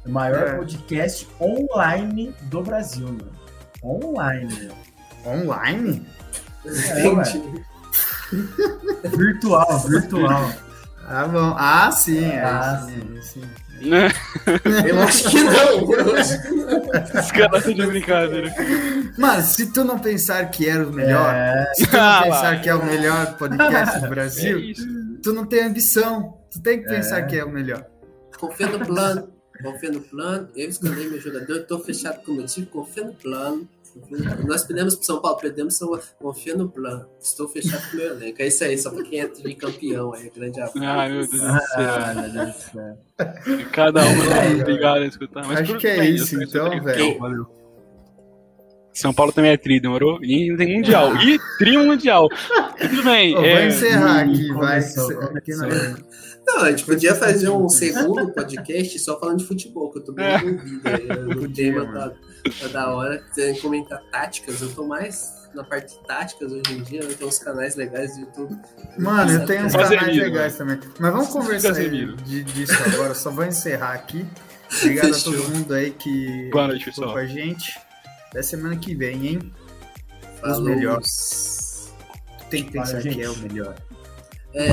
O maior É. podcast online do Brasil, mano. Online, meu. Online? É, ué. Virtual, virtual. Ah, bom. Ah, sim. É, Ah, sim, sim. Né? Eu acho que não. Eu acho que não. Os caras estão de brincadeira. Mano, se tu não pensar que era o melhor, É, se tu não Ah, pensar lá. que é o melhor podcast do É Brasil, isso. tu não tem ambição. Tu tem que pensar É. que é o melhor. Confia no plano. Confia no plano. Eu escolhi meu jogador. Tô fechado com o meu time. Confia no plano. Nós perdemos pro São Paulo. Perdemos São Paulo. Confia no plano. Estou fechado com o meu elenco. É isso aí. Só pra quem é de campeão aí. Grande abraço. Ai, meu Deus do Ah, céu. meu Deus do céu. Cada um tá É, obrigado a escutar. Mas acho que é bem, isso, então, velho. Valeu. São Paulo também é tri, demorou? E tem mundial. E tri mundial. Tudo bem. Ô, é, vai encerrar Ih, aqui, vai. Aqui não. Não, a gente podia fazer um segundo podcast só falando de futebol, que eu tô bem envolvido aí. O tema tá, tá da hora. Quiserem comentar táticas, eu tô mais na parte de táticas hoje em dia. Eu tenho uns canais legais do YouTube. Mano, eu tenho uns Casemiro, canais legais também. Mas vamos conversar aí Casemiro. de- disso agora. Só vou encerrar aqui. Obrigado a todo Fechou. mundo aí que Boa noite, ficou pessoal. com a gente. Até semana que vem, hein? Falou. melhores. Tem que pensar que é o melhor. É,